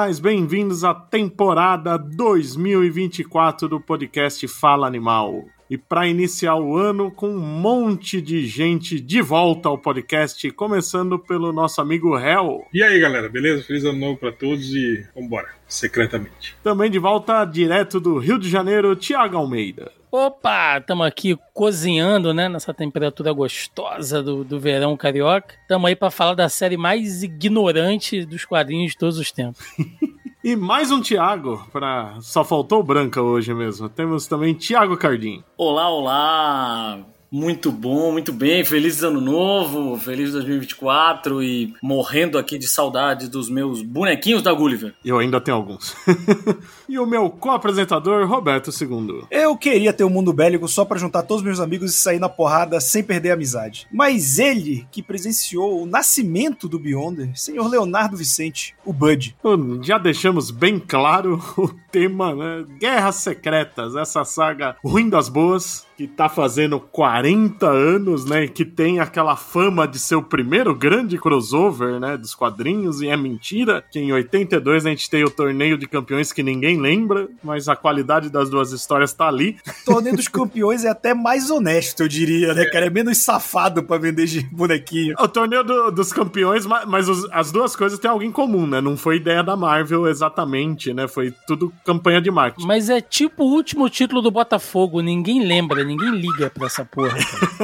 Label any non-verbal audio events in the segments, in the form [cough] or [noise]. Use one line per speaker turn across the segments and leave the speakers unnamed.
Animais, bem-vindos à temporada 2024 do podcast Fala Animal. E para iniciar o ano com um monte de gente de volta ao podcast, começando pelo nosso amigo Hel.
E aí, galera, beleza? Feliz ano novo para todos e vambora, secretamente.
Também de volta direto do Rio de Janeiro, Tiago Almeida.
Opa, estamos aqui cozinhando, né, nessa temperatura gostosa do, do verão carioca. Estamos aí para falar da série mais ignorante dos quadrinhos de todos os tempos. [laughs]
E mais um Thiago, para só faltou Branca hoje mesmo. Temos também Thiago Cardim.
Olá, olá. Muito bom, muito bem. Feliz ano novo, feliz 2024 e morrendo aqui de saudade dos meus bonequinhos da Gulliver.
Eu ainda tenho alguns. [laughs] e o meu co-apresentador, Roberto II.
Eu queria ter um mundo bélico só para juntar todos os meus amigos e sair na porrada sem perder a amizade. Mas ele, que presenciou o nascimento do Beyonder, senhor Leonardo Vicente, o Bud.
Já deixamos bem claro [laughs] o tema, né? Guerras Secretas, essa saga ruim das boas, que tá fazendo 40 anos, né? Que tem aquela fama de ser o primeiro grande crossover, né? Dos quadrinhos, e é mentira. Que em 82 a gente tem o torneio de campeões que ninguém lembra, mas a qualidade das duas histórias tá ali.
O torneio dos campeões é até mais honesto, eu diria, né, cara? É menos safado pra vender de bonequinho.
O torneio do, dos campeões, mas os, as duas coisas têm algo em comum, né? Não foi ideia da Marvel exatamente, né? Foi tudo campanha de marketing.
Mas é tipo o último título do Botafogo, ninguém lembra, ninguém liga pra essa porra.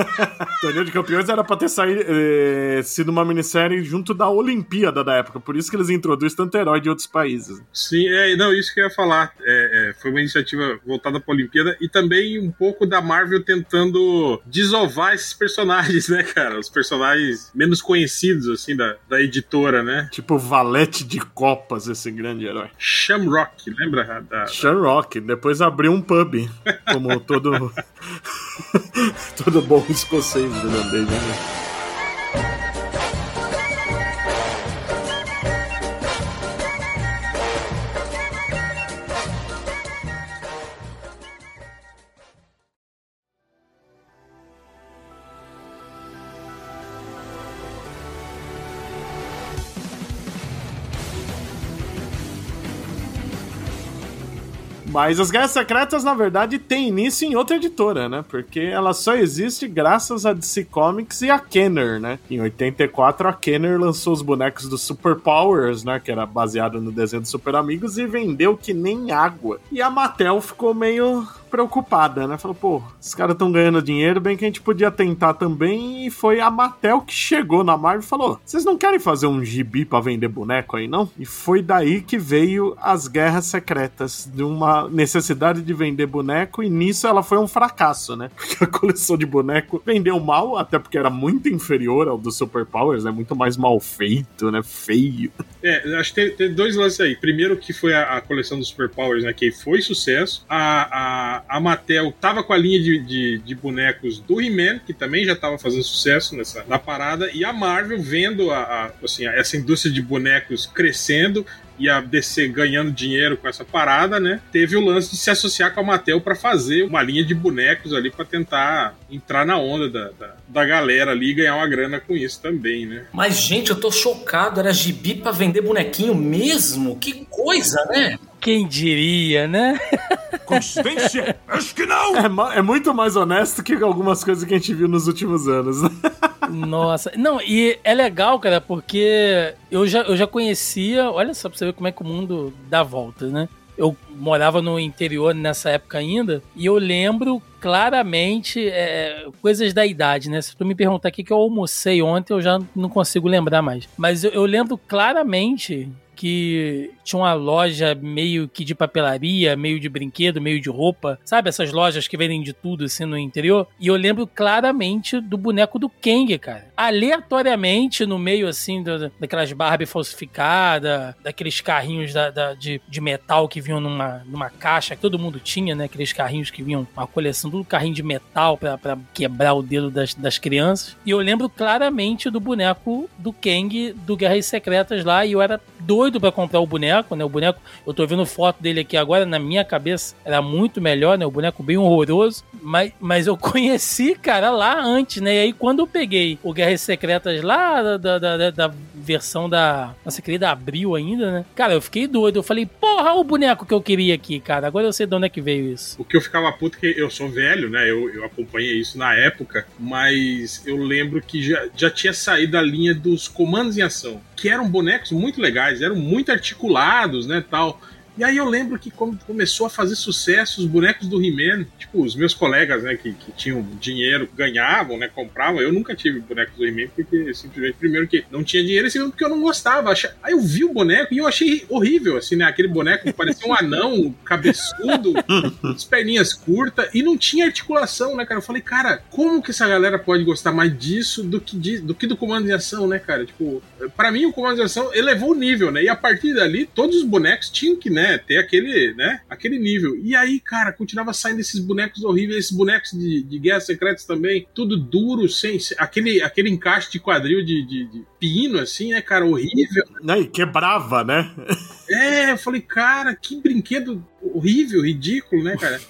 [laughs]
Torneio de Campeões era pra ter saído, eh, sido uma minissérie junto da Olimpíada da época, por isso que eles introduzem tanto herói de outros países.
Sim, é, não, isso que eu ia falar. É, é, foi uma iniciativa voltada pra Olimpíada e também um pouco da Marvel tentando desovar esses personagens, [laughs] né, cara? Os personagens menos conhecidos, assim, da, da editora, né?
Tipo Valete de Copas, esse grande herói.
Shamrock, lembra? Da,
Shamrock, depois abriu um pub, como todo. [laughs] [laughs] Todo bom escocês irlandês, né? Mas as Guerras Secretas, na verdade, tem início em outra editora, né? Porque ela só existe graças a DC Comics e a Kenner, né? Em 84, a Kenner lançou os bonecos do Super Powers, né? Que era baseado no desenho dos Super Amigos, e vendeu que nem água. E a Mattel ficou meio preocupada, né? Falou, pô, os caras estão ganhando dinheiro, bem que a gente podia tentar também. E foi a Mattel que chegou na Marvel e falou: vocês não querem fazer um gibi para vender boneco aí, não? E foi daí que veio as Guerras Secretas, de uma necessidade de vender boneco, e nisso ela foi um fracasso, né? [laughs] Porque a coleção de boneco vendeu mal, até porque era muito inferior ao do Super Powers, né? Muito mais mal feito, né? Feio.
É, acho que tem, tem dois lances aí. Primeiro que foi a, a coleção do Super Powers, né? Que foi sucesso. A, a, a Mattel tava com a linha de, de, de bonecos do He-Man, que também já tava fazendo sucesso nessa na parada, e a Marvel vendo a, a, assim, essa indústria de bonecos crescendo e a DC ganhando dinheiro com essa parada, né? Teve o lance de se associar com a Mattel para fazer uma linha de bonecos ali para tentar entrar na onda da, da, da, galera ali e ganhar uma grana com isso também, né?
Mas, gente, eu tô chocado. Era gibi pra vender bonequinho mesmo? Que coisa, né?
Quem diria, né?
Coincidência? Acho que não! É, é, muito mais honesto que algumas coisas que a gente viu nos últimos anos. Né?
Nossa. Não, e é legal, cara, porque eu já, eu já conhecia. Olha só pra você ver como é que o mundo dá voltas, né? Eu morava no interior nessa época ainda, e eu lembro claramente é, coisas da idade, né? Se tu me perguntar o que eu almocei ontem, eu já não consigo lembrar mais. Mas eu, eu lembro claramente que tinha uma loja meio que de papelaria, meio de brinquedo, meio de roupa, sabe? Essas lojas que vendem de tudo assim no interior. E eu lembro claramente do boneco do Kang, cara. Aleatoriamente, no meio assim do, daquelas Barbie falsificadas, daqueles carrinhos da, da, de, de metal que vinham numa, numa caixa, que todo mundo tinha, né? Aqueles carrinhos que vinham, uma coleção, tudo carrinho de metal pra quebrar o dedo das, das crianças. E eu lembro claramente do boneco do Kang do Guerras Secretas lá, e eu era doido para comprar o boneco, né? O boneco, eu tô vendo foto dele aqui agora, na minha cabeça era muito melhor, né? O boneco bem horroroso, mas, mas eu [laughs] conheci, cara, lá antes, né? E aí quando eu peguei o Guerras Secretas lá da, da, da, da versão da nossa querida Abril ainda, né? Cara, eu fiquei doido. Eu falei, porra, o boneco que eu queria aqui, cara. Agora eu sei de onde é que veio isso.
O que eu ficava puto, que eu sou velho, né? Eu, eu acompanhei isso na época, mas eu lembro que já, já tinha saído a linha dos comandos em ação, que eram bonecos muito legais, eram muito articulados, né, tal. E aí eu lembro que quando começou a fazer sucesso os bonecos do He-Man, tipo, os meus colegas, né, que, que tinham dinheiro, ganhavam, né, compravam. Eu nunca tive bonecos do He-Man porque simplesmente, primeiro que não tinha dinheiro e segundo porque eu não gostava. Aí eu vi o boneco e eu achei horrível, assim, né, aquele boneco parecia um anão, cabeçudo, [laughs] as perninhas curtas e não tinha articulação, né, cara. Eu falei, cara, como que essa galera pode gostar mais disso do que, de, do, que do comando de ação, né, cara? Tipo, para mim o comando de ação elevou o nível, né, e a partir dali todos os bonecos tinham que, né, né, ter aquele, né, aquele nível. E aí, cara, continuava saindo esses bonecos horríveis, esses bonecos de, de guerras secretas também, tudo duro, sem, sem aquele, aquele encaixe de quadril de, de, de pino, assim, né, cara, horrível.
Não, e quebrava, né?
É, eu falei, cara, que brinquedo horrível, ridículo, né, cara?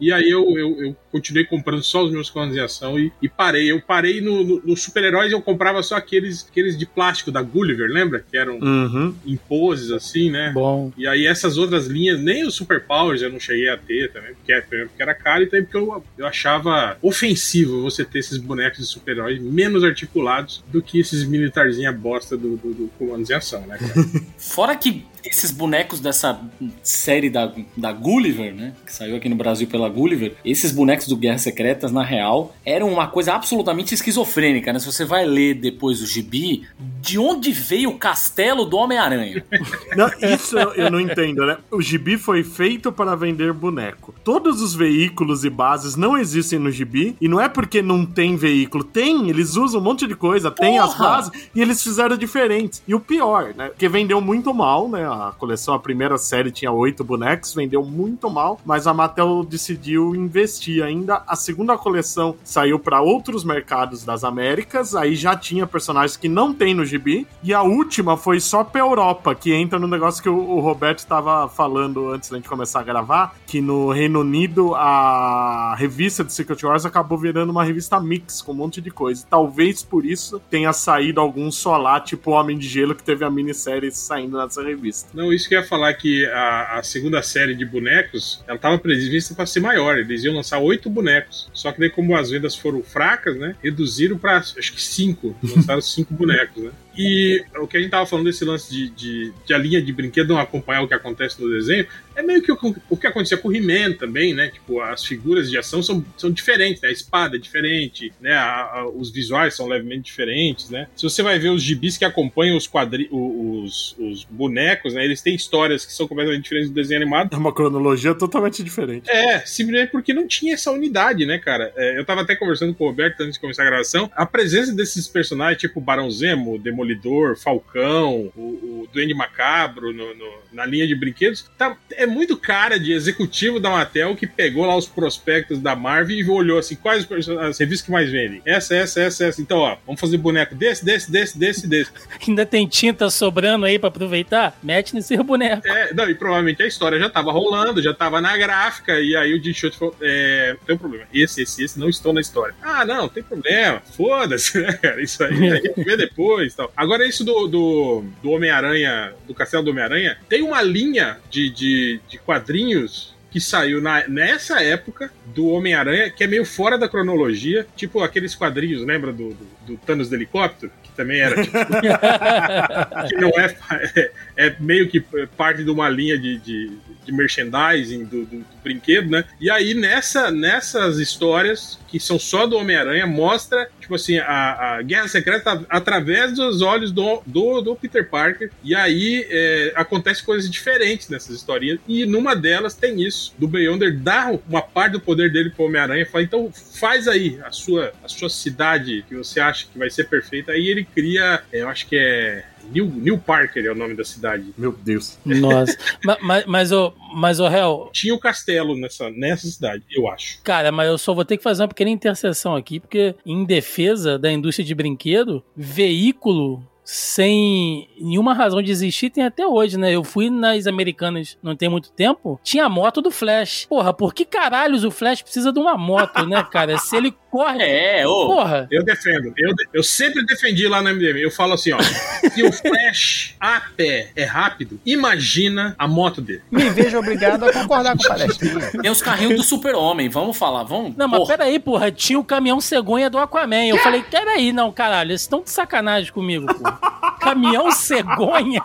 e aí eu, eu, eu, continuei comprando só os meus comandos de ação e, e parei. Eu parei no, no, no super-heróis eu comprava só aqueles, aqueles de plástico da Gulliver, lembra? Que eram
uhum.
em poses, assim, né?
Bom.
E aí essas outras linhas, nem os Super Powers eu não cheguei a ter também, porque, porque era caro e também porque eu, eu achava ofensivo você ter esses bonecos de super-heróis menos articulados do que esses militarzinha bosta do, do, do comandos de ação, né, cara? [laughs]
Fora que esses bonecos dessa série da, da Gulliver, né? Que saiu aqui no Brasil pela Gulliver. Esses bonecos do Guerras Secretas, na real, eram uma coisa absolutamente esquizofrênica, né? Se você vai ler depois o gibi, de onde veio o castelo do Homem-Aranha? [laughs]
isso eu, eu, não entendo, né? O gibi foi feito para vender boneco. Todos os veículos e bases não existem no gibi, e não é porque não tem veículo. Tem, eles usam um monte de coisa, Porra! tem as bases, e eles fizeram diferentes. E o pior, né? Porque vendeu muito mal, né? A coleção, a primeira série tinha oito bonecos, vendeu muito mal, mas a Mattel decidiu investir ainda. A segunda coleção saiu para outros mercados das Américas, aí já tinha personagens que não tem no gibi, e a última foi só pra Europa, que entra no negócio que o, o Roberto estava falando antes da gente começar a gravar, que no Reino Unido a revista de Secret Wars acabou virando uma revista mix com um monte de coisa. Talvez por isso tenha saído algum lá, tipo Homem de Gelo, que teve a minissérie saindo nessa revista.
Não, isso que eu ia falar que a, a segunda série de bonecos, ela estava prevista para ser maior. Eles iam lançar oito bonecos. Só que daí, como as vendas foram fracas, né? Reduziram para acho que cinco. Lançaram [laughs] cinco bonecos, né? E o que a gente tava falando desse lance de, de, de, a linha de brinquedo não acompanhar o que acontece no desenho, é meio que o, o que acontecia com o He-Man também, né? Tipo, as figuras de ação são, são diferentes, né? A espada é diferente, né? A, a, os visuais são levemente diferentes, né? Se você vai ver os gibis que acompanham os quadri os, os bonecos, né? Eles têm histórias que são completamente diferentes do desenho animado.
É uma cronologia totalmente diferente.
É, simplesmente porque não tinha essa unidade, né, cara? É, eu tava até conversando com o Roberto antes de começar a gravação. A presença desses personagens, tipo Barão Zemo, Demolidor, Demolidor, Falcão, o, o Duende Macabro no, no, na linha de brinquedos, tá, é muito cara de executivo da Mattel que pegou lá os prospectos da Marvel e olhou assim, quais as revistas que mais vendem? Essa, essa, essa, essa. Então, ó, vamos fazer boneco desse, desse, desse, desse, desse. [laughs]
Ainda tem tinta sobrando aí para aproveitar? Mete nesse [laughs] boneco.
É, não, e provavelmente a história já tava rolando, já tava na gráfica, e aí o Jim Schultz falou, é, tem um problema, esse, esse, esse não estão na história. Ah, não, tem problema, foda-se, [laughs] né, cara, isso aí a gente vê depois tal. Agora, isso do, do, do Homem-Aranha, do Castelo do Homem-Aranha, tem uma linha de, de, de quadrinhos que saiu na, nessa época do Homem-Aranha, que é meio fora da cronologia, tipo aqueles quadrinhos, lembra do, do, do Thanos do helicóptero? Que também era tipo. [laughs] que não é, é, é, meio que parte de uma linha de, de, de merchandising do, do, do, brinquedo, né? E aí nessa, nessas histórias, que são só do Homem-Aranha, mostra, tipo assim, a, a Guerra Secreta através dos olhos do, do, do Peter Parker. E aí é, acontece coisas diferentes nessas historinhas. E numa delas tem isso do Beyonder dar uma parte do poder dele pro Homem-Aranha e fala, então faz aí a sua, a sua cidade que você acha que vai ser perfeita. Aí ele cria, eu acho que é New, New Parker é o nome da cidade.
Meu Deus.
Nossa. mas, mas, o, mas o réu.
Tinha o um castelo nessa, nessa cidade, eu acho.
Cara, mas eu só vou ter que fazer uma pequena interseção aqui, porque em defesa da indústria de brinquedo, veículo sem nenhuma razão de existir, tem até hoje, né? Eu fui nas americanas não tem muito tempo, tinha a moto do Flash. Porra, por que caralhos o Flash precisa de uma moto, né, cara? Se ele corre.
É, ô.
Porra.
Eu defendo. Eu, eu sempre defendi lá no MDM. Eu falo assim, ó. [laughs] se o Flash a pé é rápido, imagina a moto dele.
Me vejo obrigado a concordar com o palestrinha. [laughs]
Tem os carrinhos do super-homem, vamos falar, vamos.
Não, mas
Porra.
peraí, porra, tinha o caminhão cegonha do Aquaman. Eu falei, peraí, não, caralho, vocês estão de sacanagem comigo, porra. Caminhão cegonha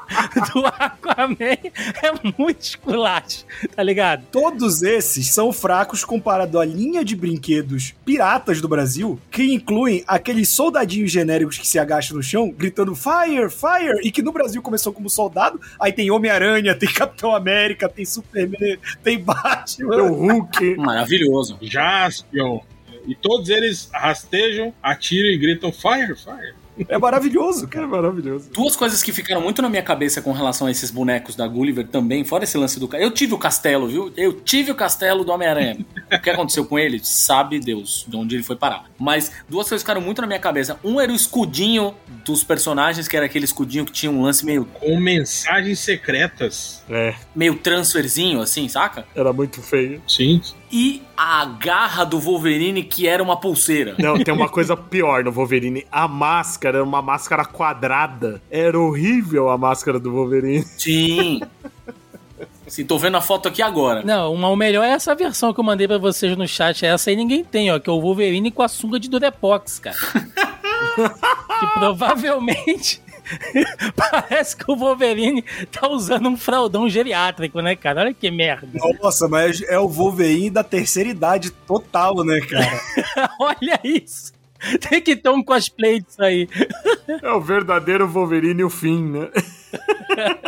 do Aquaman é muito esculacho, tá ligado?
Todos esses são fracos comparado à linha de brinquedos piratas do Brasil, que incluem aqueles soldadinhos genéricos que se agacham no chão, gritando Fire, Fire, e que no Brasil começou como soldado, aí tem Homem-Aranha, tem Capitão América, tem Superman, tem Batman.
O Hulk. [laughs]
Maravilhoso.
Jaspion. E todos eles rastejam, atiram e gritam fire, fire.
É maravilhoso,
É
cara.
maravilhoso.
Duas coisas que ficaram muito na minha cabeça com relação a esses bonecos da Gulliver também, fora esse lance do cara. Eu tive o castelo, viu? Eu tive o castelo do Homem-Aranha. o que aconteceu com ele? Sabe Deus de onde ele foi parar. Mas duas coisas ficaram muito na minha cabeça. Um era o escudinho dos personagens, que era aquele escudinho que tinha um lance meio,
Com mensagens secretas.
É,
meio transferzinho, assim, saca?
era muito feio.
Sim.
E a garra do Wolverine, que era uma pulseira.
Não, tem uma coisa pior no Wolverine. A máscara era uma máscara quadrada. Era horrível a máscara do Wolverine.
Sim. Sim, tô vendo a foto aqui agora.
Não, uma, o melhor é essa versão que eu mandei pra vocês no chat. Essa aí ninguém tem, ó, que é o Wolverine com a sunga de Durepox, cara. [laughs] que provavelmente [laughs] parece que o Wolverine tá usando um fraldão geriátrico, né, cara? Olha que merda.
Nossa, mas é o Wolverine da terceira idade total, né, cara? [laughs]
Olha isso. Tem que ter um cosplay disso aí.
É o verdadeiro Wolverine e o fim, né? [laughs]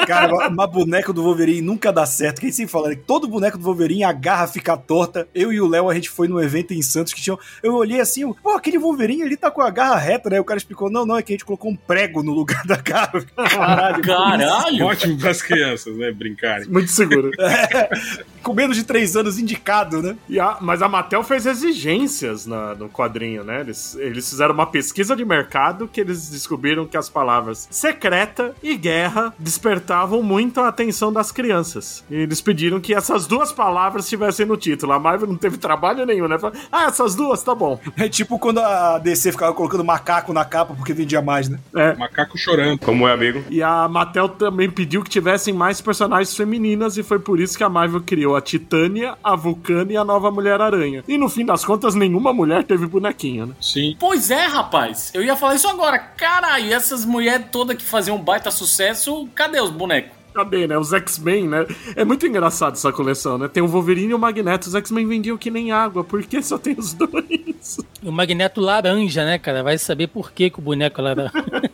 Cara, uma- uma boneca do Wolverine nunca dá certo. Quem sempre fala, né? todo boneco do Wolverine a garra fica torta. Eu e o Léo, a gente foi num evento em Santos que tinha. Eu olhei assim, pô, aquele Wolverine ali tá com a garra reta, né? O cara explicou: não, não, é que a gente colocou um prego no lugar da garra. Caralho.
Caralho!
Ótimo pras crianças, né? Brincarem.
Muito seguro. [laughs]
Com menos de três anos indicado, né?
E a- mas a Mattel fez exigências na- no quadrinho, né? Eles, eles fizeram uma pesquisa de mercado que eles descobriram que as palavras secreta e guerra despertavam muito a atenção das crianças. E eles pediram que essas duas palavras estivessem no título. A Marvel não teve trabalho nenhum, né? Falou, ah, essas duas, tá bom.
É tipo quando a DC ficava colocando macaco na capa porque vendia mais, né?
Macaco chorando.
Como é, amigo?
E a Mattel também pediu que tivessem mais personagens femininas e foi por isso que a Marvel criou a Titânia, a Vulcana e a nova Mulher-Aranha. E no fim das contas, nenhuma mulher teve bonequinho, né?
Sim.
Pois é, rapaz. Eu ia falar isso agora. Caralho, e essas mulheres todas que faziam um baita sucesso, cadê os bonecos?
Cadê, né? Os X-Men, né? É muito engraçado essa coleção, né? Tem o Wolverine e o Magneto. Os X-Men vendiam que nem água. Por que só tem os dois?
O Magneto laranja, né, cara? Vai saber por que, que o boneco é laranja.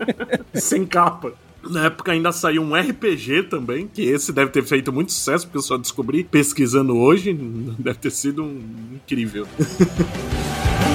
[laughs]
Sem capa. Na época ainda saiu um RPG também, que esse deve ter feito muito sucesso, porque eu só descobri pesquisando hoje. [laughs] Deve ter sido um... incrível. [laughs]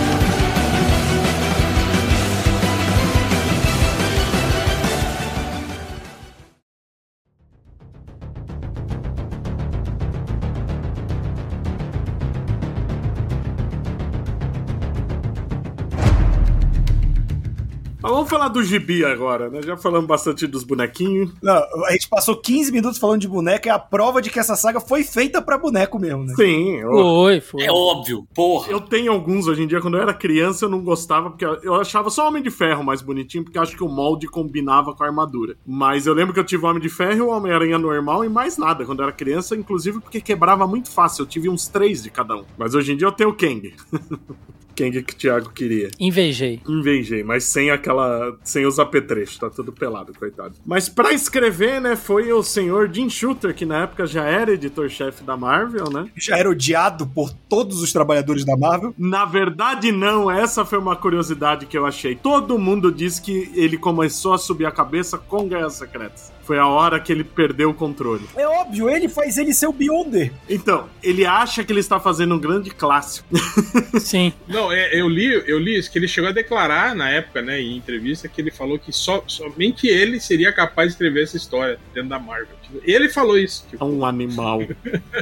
vamos falar do gibi agora, né? Já falamos bastante dos bonequinhos.
Não, a gente passou 15 minutos falando de boneca, é a prova de que essa saga foi feita pra boneco mesmo, né?
Sim, eu,
Foi, foi.
É óbvio, porra.
eu tenho alguns hoje em dia. Quando eu era criança, eu não gostava, porque eu achava só o Homem de Ferro mais bonitinho, porque eu acho que o molde combinava com a armadura. Mas eu lembro que eu tive o Homem de Ferro e o Homem-Aranha normal e mais nada quando eu era criança, inclusive porque quebrava muito fácil. Eu tive uns três de cada um. Mas hoje em dia eu tenho o Kang. [laughs] Kang que o Thiago queria.
Invejei.
Invejei, mas sem aquela. sem os apetrechos, tá tudo pelado, coitado. Mas pra escrever, né, foi o senhor Jim Shooter, que na época já era editor-chefe da Marvel, né?
Já era odiado por todos os trabalhadores da Marvel.
Na verdade, não, essa foi uma curiosidade que eu achei. Todo mundo diz que ele começou a subir a cabeça com Guerras Secretas. Foi a hora que ele perdeu o controle.
É óbvio, ele faz ele ser o Beyonder.
Então, ele acha que ele está fazendo um grande clássico. [laughs]
Sim.
Não, é, eu li, eu li isso, que ele chegou a declarar na época, né, em entrevista, que ele falou que só, somente ele seria capaz de escrever essa história dentro da Marvel. Ele falou isso.
É
Tipo,
um animal.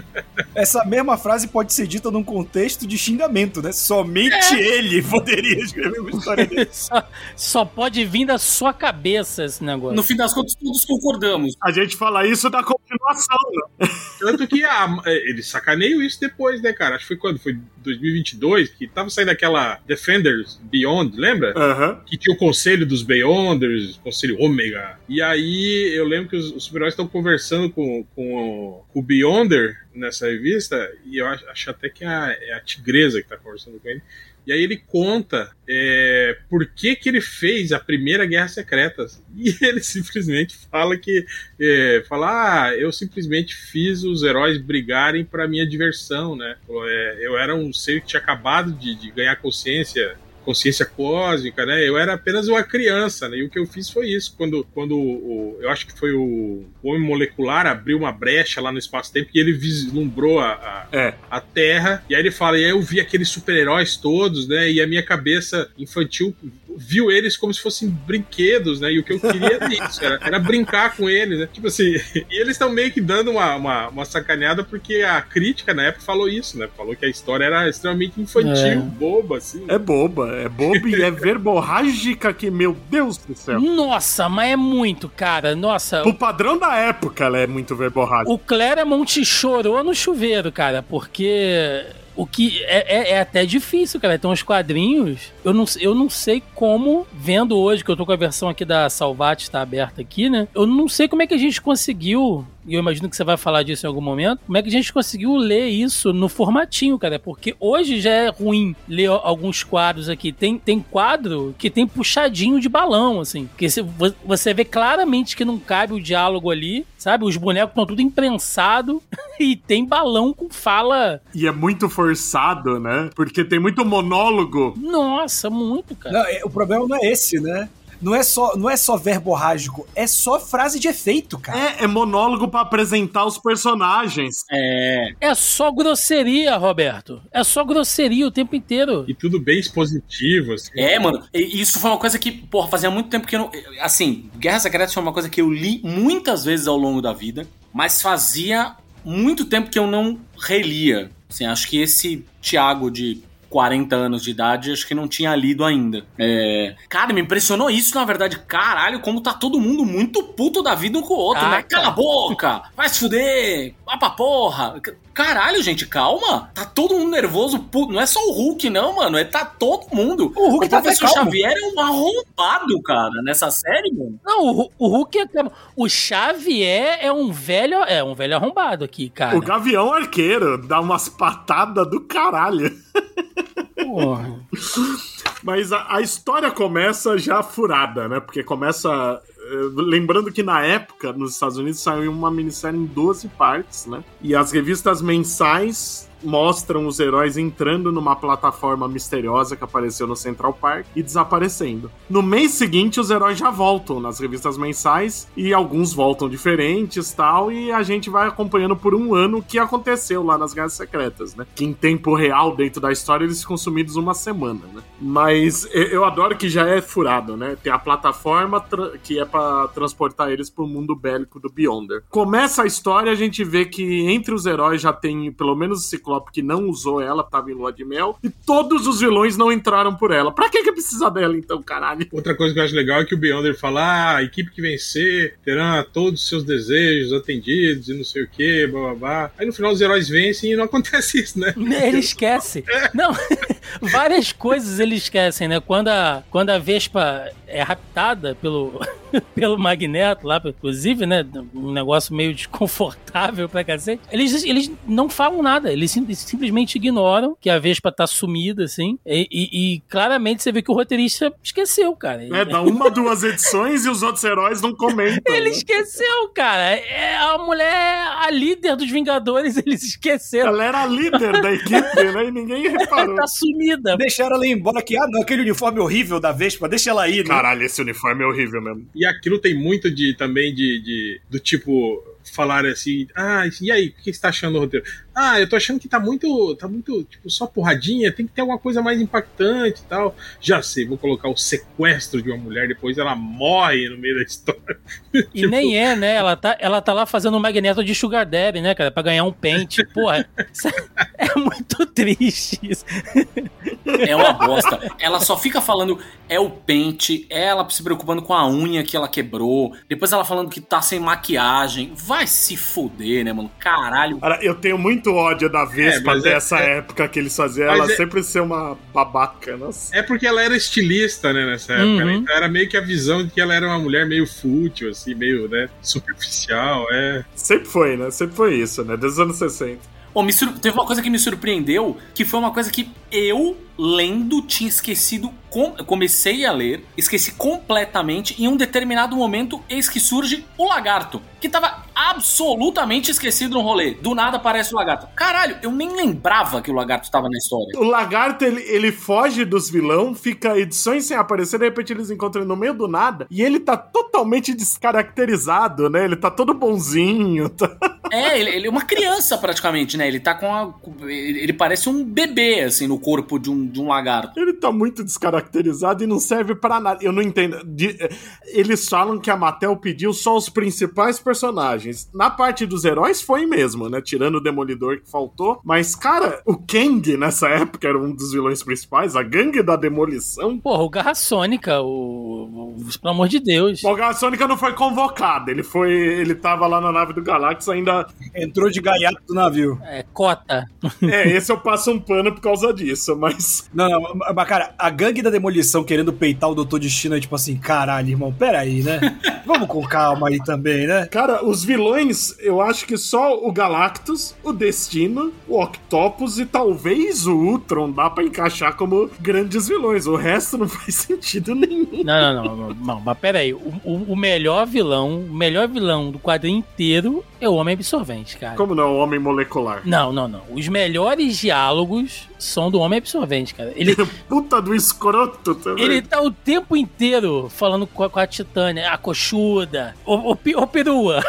[laughs]
Essa mesma frase pode ser dita num contexto de xingamento, né? Somente ele poderia escrever uma história [laughs] dele.
Só, só pode vir da sua cabeça esse negócio.
No fim das contas, todos concordamos.
A gente fala isso da continuação, né?
Tanto que a, é, eles sacaneiam isso depois, né, cara? Acho que foi quando? Foi 2022, que tava saindo aquela Defenders Beyond, lembra?
Aham.
Que tinha o conselho dos Beyonders, conselho Ômega. E aí eu lembro que os, os super-heróis estão conversando com, com, o, com o Beyonder nessa revista, e eu acho, acho até que é a, é a Tigresa que tá conversando com ele. E aí ele conta é, por que, que ele fez a primeira Guerra Secreta. [laughs] E ele simplesmente fala que. É, fala, ah, eu simplesmente fiz os heróis brigarem para minha diversão, né? É, eu era um ser que tinha acabado de, de ganhar consciência consciência cósmica, né? Eu era apenas uma criança, né? E o que eu fiz foi isso. Quando, quando o, eu acho que foi o, o homem molecular abriu uma brecha lá no espaço-tempo e ele vislumbrou a, a,
É.
a Terra. E aí ele fala, e aí eu vi aqueles super-heróis todos, né? E a minha cabeça infantil viu eles como se fossem brinquedos, né? E o que eu queria era isso, era, era brincar com eles, né? Tipo assim, [laughs] e eles estão meio que dando uma, uma, uma sacaneada porque a crítica na época falou isso, né? Falou que a história era extremamente infantil,
É.
boba, assim.
É boba, é boba e é [laughs] verborrágica que, meu Deus do céu.
Nossa, mas é muito, cara. Nossa,
O padrão da época ela é muito verborrágica.
o Claremont chorou no chuveiro, cara, porque o que é, é- é até difícil, cara. Tem uns quadrinhos. Eu não, eu não sei como, vendo hoje, que eu tô com a versão aqui da Salvat, tá aberta aqui, né? Eu não sei como é que a gente conseguiu. E eu imagino que você vai falar disso em algum momento. Como é que a gente conseguiu ler isso no formatinho, cara? Porque hoje já é ruim ler alguns quadros aqui. Tem, tem quadro que tem puxadinho de balão, assim. Porque você, você vê claramente que não cabe o diálogo ali, sabe? Os bonecos estão tudo imprensado [laughs] e tem balão com fala.
E é muito forçado, né? Porque tem muito monólogo.
Nossa, muito, cara.
Não, é- o problema não é esse, né? Não é só, não é só verborrágico, é só frase de efeito, cara.
É, é monólogo pra apresentar os personagens.
É.
É só grosseria, Roberto. É só grosseria o tempo inteiro.
E tudo bem expositivo, assim.
É, mano, e isso foi uma coisa que, porra, fazia muito tempo que eu não. Assim, Guerra Secreta foi uma coisa que eu li muitas vezes ao longo da vida, mas fazia muito tempo que eu não relia. Assim, acho que esse Thiago de 40 anos de idade, acho que não tinha lido ainda. É... Cara, me impressionou isso, na verdade. Caralho, como tá todo mundo muito puto da vida um com o outro,
Ah,
né? Cala a boca! Vai se fuder! Vai pra porra! Caralho, gente, calma! Tá todo mundo nervoso, puto. Não é só o Hulk, não, mano. É tá todo mundo.
O Hulk tá até
professor
calmo.
Xavier é um arrombado, cara, nessa série, mano.
Não, o, o Hulk é. O Xavier é um velho. É um velho arrombado aqui, cara.
O Gavião Arqueiro dá umas patadas do caralho.
Porra.
Mas a, a história começa já furada, né? Porque começa. Eh, Lembrando que na época, nos Estados Unidos, saiu uma minissérie em 12 partes, né? E as revistas mensais mostram os heróis entrando numa plataforma misteriosa que apareceu no Central Park e desaparecendo. No mês seguinte, os heróis já voltam nas revistas mensais e alguns voltam diferentes tal, e a gente vai acompanhando por um ano o que aconteceu lá nas Guerras Secretas, né? Que em tempo real, dentro da história, eles são consumidos uma semana, né? Mas eu- adoro que já é furado, né? Tem a plataforma que é pra transportar eles pro mundo bélico do Beyonder. Começa a história, a gente vê que entre os heróis já tem pelo menos o Ciclope que não usou ela, tava em lua de mel, e todos os vilões não entraram por ela. Pra que que precisa dela então, caralho?
Outra coisa que eu acho legal é que o Beyonder fala: ah, a equipe que vencer terá todos os seus desejos atendidos e não sei o que, blá blá blá. Aí no final os heróis vencem e não [laughs] acontece isso, né?
Ele esquece. Não, [laughs] várias coisas ele esquecem, né? Quando a, quando a Vespa é raptada pelo, [laughs] pelo Magneto lá, inclusive, né? Um negócio meio desconfortável pra cacete. Eles, eles não falam nada, eles, sim- eles simplesmente ignoram que a Vespa tá sumida, assim. E, e- e claramente você vê que o roteirista esqueceu, cara.
É, dá uma, duas edições e os outros heróis não comentam.
Ele
né?
esqueceu, cara. É a mulher, a líder dos Vingadores, [laughs] eles esqueceram.
Ela era a líder da equipe, né? E ninguém reparou.
Tá sumida.
Deixaram ela ir embora que, ah, não, aquele uniforme horrível da Vespa, deixa ela aí, né?
Caralho, esse uniforme é horrível mesmo.
E aquilo tem muito de também de, de- do tipo falar assim, ah, e aí, o que você tá achando do roteiro? ah, eu tô achando que tá muito, tá muito, tipo, só porradinha, tem que ter alguma coisa mais impactante e tal. Já sei, vou colocar o sequestro de uma mulher, depois ela morre no meio da história. [laughs]
E nem é, né? Ela tá, ela tá lá fazendo um magneto de Sugar Daddy, né, cara? Pra ganhar um pente. Porra, isso é muito triste isso.
É uma bosta. Ela só fica falando é o pente, é ela se preocupando com a unha que ela quebrou, depois ela falando que tá sem maquiagem. Vai se fuder, né, mano? Caralho.
Cara, eu tenho muito ódio da Vespa
É, é-
dessa
é-
época que eles faziam. Ela
é-
sempre ser uma babaca, nossa.
É porque ela era estilista, né, nessa época.
Uhum.
né? Então era meio que a visão de que ela era uma mulher meio fútil, assim, meio, né, superficial, é.
Sempre foi, né? Sempre foi isso, né? Desde os anos 60.
Ô, me sur- Teve uma coisa que me surpreendeu, que foi uma coisa que eu, lendo, tinha esquecido. Com... Comecei a ler, esqueci completamente. Em um determinado momento, eis que surge o lagarto, que tava absolutamente esquecido no rolê. Do nada aparece o lagarto. Caralho, eu nem lembrava que o lagarto tava na história.
O lagarto, ele, ele foge dos vilão, fica edições sem aparecer, de repente eles encontram ele no meio do nada, e ele tá totalmente descaracterizado, né? Ele tá todo bonzinho. [laughs] tá-
É, ele, ele é uma criança praticamente, né? Ele tá com a. Ele ele parece um bebê, assim, no corpo de um, de um lagarto.
Ele tá muito descaracterizado e não serve pra nada. Eu não entendo. De- eles falam que a Mattel pediu só os principais personagens. Na parte dos heróis foi mesmo, né? Tirando o Demolidor que faltou. Mas, cara, o Kang nessa época era um dos vilões principais. A gangue da demolição.
Porra, o Garra Sônica, o, o- Pelo amor de Deus.
O Garra Sônica não foi convocado. Ele foi. Ele tava lá na nave do Galactus ainda.
Entrou de gaiato do navio.
É, cota.
É, esse eu passo um pano por causa disso, mas.
Não, não, mas cara, a gangue da demolição querendo peitar o Doutor Destino é tipo assim, caralho, irmão, peraí, né? Vamos com calma aí também, né?
Cara, os vilões, eu acho que só o Galactus, o Destino, o Octopus e talvez o Ultron dá pra encaixar como grandes vilões. O resto não [laughs] faz sentido nenhum.
Não, não, não, não, não, mas peraí. O, o, o melhor vilão, o melhor vilão do quadrinho inteiro é o Homem Absorvente, cara.
Como não, o Homem Molecular?
Não, não, não. Os melhores diálogos são do Homem Absorvente, cara. Ele, [laughs]
Puta do escroto também.
ele tá o tempo inteiro falando com a, com a Titânia, a coxuda, o, o, o perua.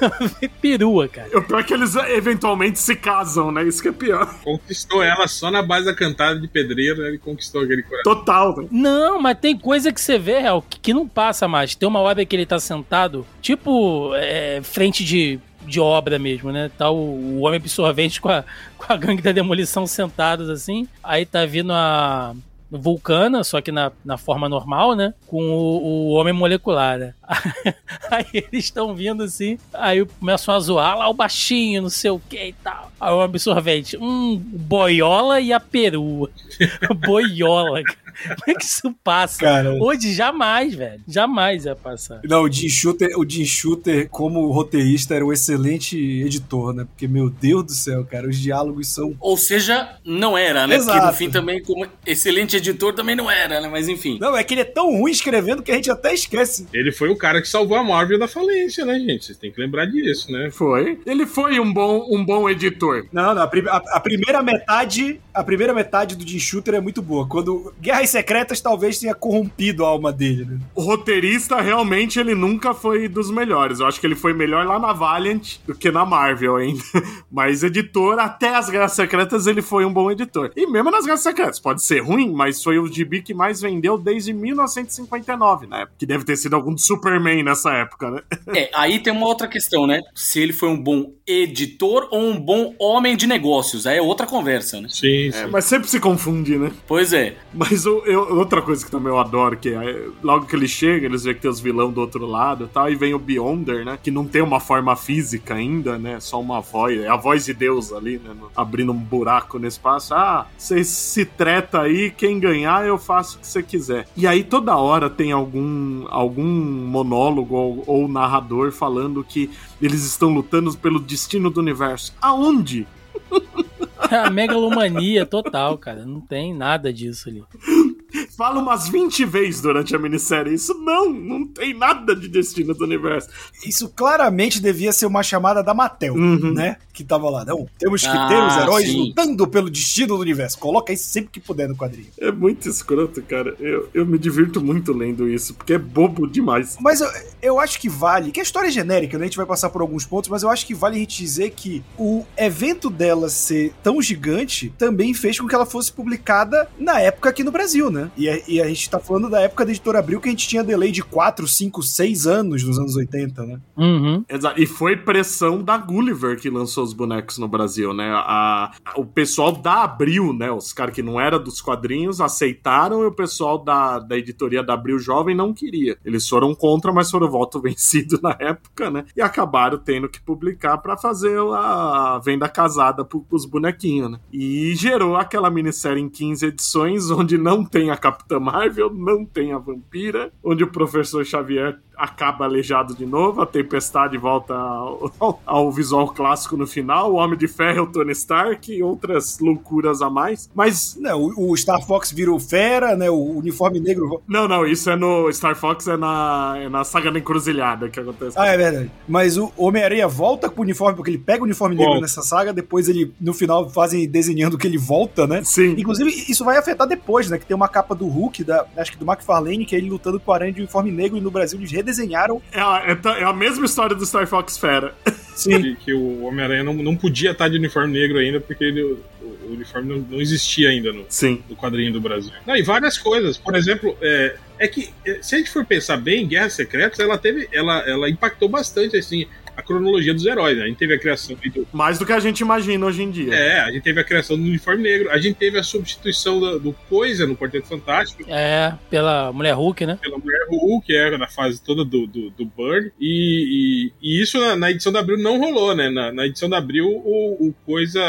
[laughs] perua, cara.
O pior é que eles eventualmente se casam, né? Isso que é pior.
Conquistou ela só na base da cantada de pedreiro, né? Ele conquistou aquele coração.
Total, né?
Não, mas tem coisa que você vê, real, que, que não passa mais. Tem uma hora que ele tá sentado, tipo, é, frente de, de obra mesmo, né? Tá o, o homem absorvente com a, com a gangue da demolição sentados assim. Aí tá vindo a. Vulcana, só que na, na forma normal, né? Com o, o homem molecular, né? [laughs] Aí eles estão vindo assim, aí começam a zoar lá o baixinho, não sei o que e tal. Aí o absorvente, hum, boiola e a perua. [laughs] boiola, cara. Como é que isso passa?
Cara.
Hoje jamais, velho. Jamais ia passar.
Não, o Jim Shooter, o Jim Shooter, como roteirista, era um excelente editor, né? Porque, meu Deus do céu, cara, os diálogos são.
Ou seja, não era, né? Porque
Exato.
no fim também, como excelente editor, também não era, né? Mas enfim.
Não, é que ele é tão ruim escrevendo que a gente até esquece.
Ele foi o cara que salvou a Marvel da falência, né, gente? Vocês têm que lembrar disso, né?
Foi. Ele foi um bom, um bom editor.
Não, não, a, prim- a- a primeira metade, a primeira metade do Jim Shooter é muito boa. Quando Guerras Secretas talvez tenha corrompido a alma dele, né?
O roteirista, realmente, ele nunca foi dos melhores. Eu acho que ele foi melhor lá na Valiant do que na Marvel ainda. [laughs] Mas editor, até as Guerras Secretas, ele foi um bom editor. E mesmo nas Guerras Secretas, pode ser ruim, mas foi o gibi que mais vendeu desde 1959, né? Que deve ter sido algum Superman nessa época, né?
É, aí tem uma outra questão, né? Se ele foi um bom editor ou um bom homem de negócios. Aí é outra conversa, né?
Sim, sim.
É, mas sempre se confunde, né?
Pois é.
Mas o- eu- outra coisa que também eu adoro, que é, logo que ele chega, eles veem que tem os vilão do outro lado e tal, e vem o Beyonder, né? Que não tem uma forma física ainda, né? Só uma voz, é a voz de Deus ali, né? Abrindo um buraco no espaço. Ah, você se treta aí, quem ganhar eu faço o que você quiser. E aí toda hora tem algum, algum monólogo ou, ou narrador falando que eles estão lutando pelo destino do universo. Aonde? [laughs]
É a megalomania total, cara. Não tem nada disso ali. [laughs]
Fala umas 20 vezes durante a minissérie. Isso não, não tem nada de destino do universo.
Isso claramente devia ser uma chamada da Mattel,
Uhum.
né? Que tava lá. Não, temos que
Ah,
ter os heróis
sim.
lutando pelo destino do universo. Coloca isso sempre que puder no quadrinho.
É muito escroto, cara. Eu, eu me divirto muito lendo isso, porque é bobo demais.
Mas eu, eu acho que vale, que a história é genérica, né? A gente vai passar por alguns pontos, mas eu acho que vale a gente dizer que o evento dela ser tão gigante também fez com que ela fosse publicada na época aqui no Brasil, né? E a, e a gente tá falando da época da editora Abril que a gente tinha delay de 4, 5, 6 anos nos anos 80, né?
Uhum.
Exato. E foi pressão da Gulliver que lançou os bonecos no Brasil, né? A, a- o pessoal da Abril, né? Os caras que não era dos quadrinhos aceitaram e o pessoal da, da editoria da Abril Jovem não queria. Eles foram contra, mas foram voto [laughs] vencido na época, né? E acabaram tendo que publicar pra fazer a venda casada pro, pros bonequinhos, né? E gerou aquela minissérie em 15 edições onde não tem a Capitã Marvel, não tem a Vampira, onde o professor Xavier acaba aleijado de novo, a Tempestade volta ao, [laughs] ao visual clássico no final, o Homem de Ferro o Tony Stark e outras loucuras a mais. Mas
Não, o, o Star Fox vira o Fera, né? O uniforme negro.
não, não, isso é no Star Fox, é na, é na saga da encruzilhada que acontece.
Ah, é verdade. Mas o Homem-Aranha volta com o uniforme, porque ele pega o uniforme negro
Volta.
nessa saga, depois ele, no final, fazem desenhando que ele volta, né?
Sim.
Inclusive, isso vai afetar depois, né? Que tem uma capa do Hulk, da, acho que do McFarlane, que é ele lutando com o Aranha de uniforme negro, e no Brasil eles redesenharam.
É a, é é a mesma história do Star Fox Fera.
Sim.
Que, que o Homem-Aranha não, não podia estar de uniforme negro ainda, porque ele- o, o uniforme não, não existia ainda no,
Sim.
no quadrinho do Brasil. Não, e várias coisas. Por exemplo, é, é que é, se a gente for pensar bem, Guerras Secretas, ela teve. Ela, ela impactou bastante assim a cronologia dos heróis. Né? A gente teve a criação do.
Mais do que a gente imagina hoje em dia.
É, a gente teve a criação do uniforme negro, a gente teve a substituição do, do Coisa no Quarteto Fantástico
É, pela Mulher Hulk, né?
pela Mulher Hulk, que era na fase toda do, do, do Bird, e, e, e isso na, na edição da Abril não rolou, né? Na, na edição da Abril, o, o Coisa,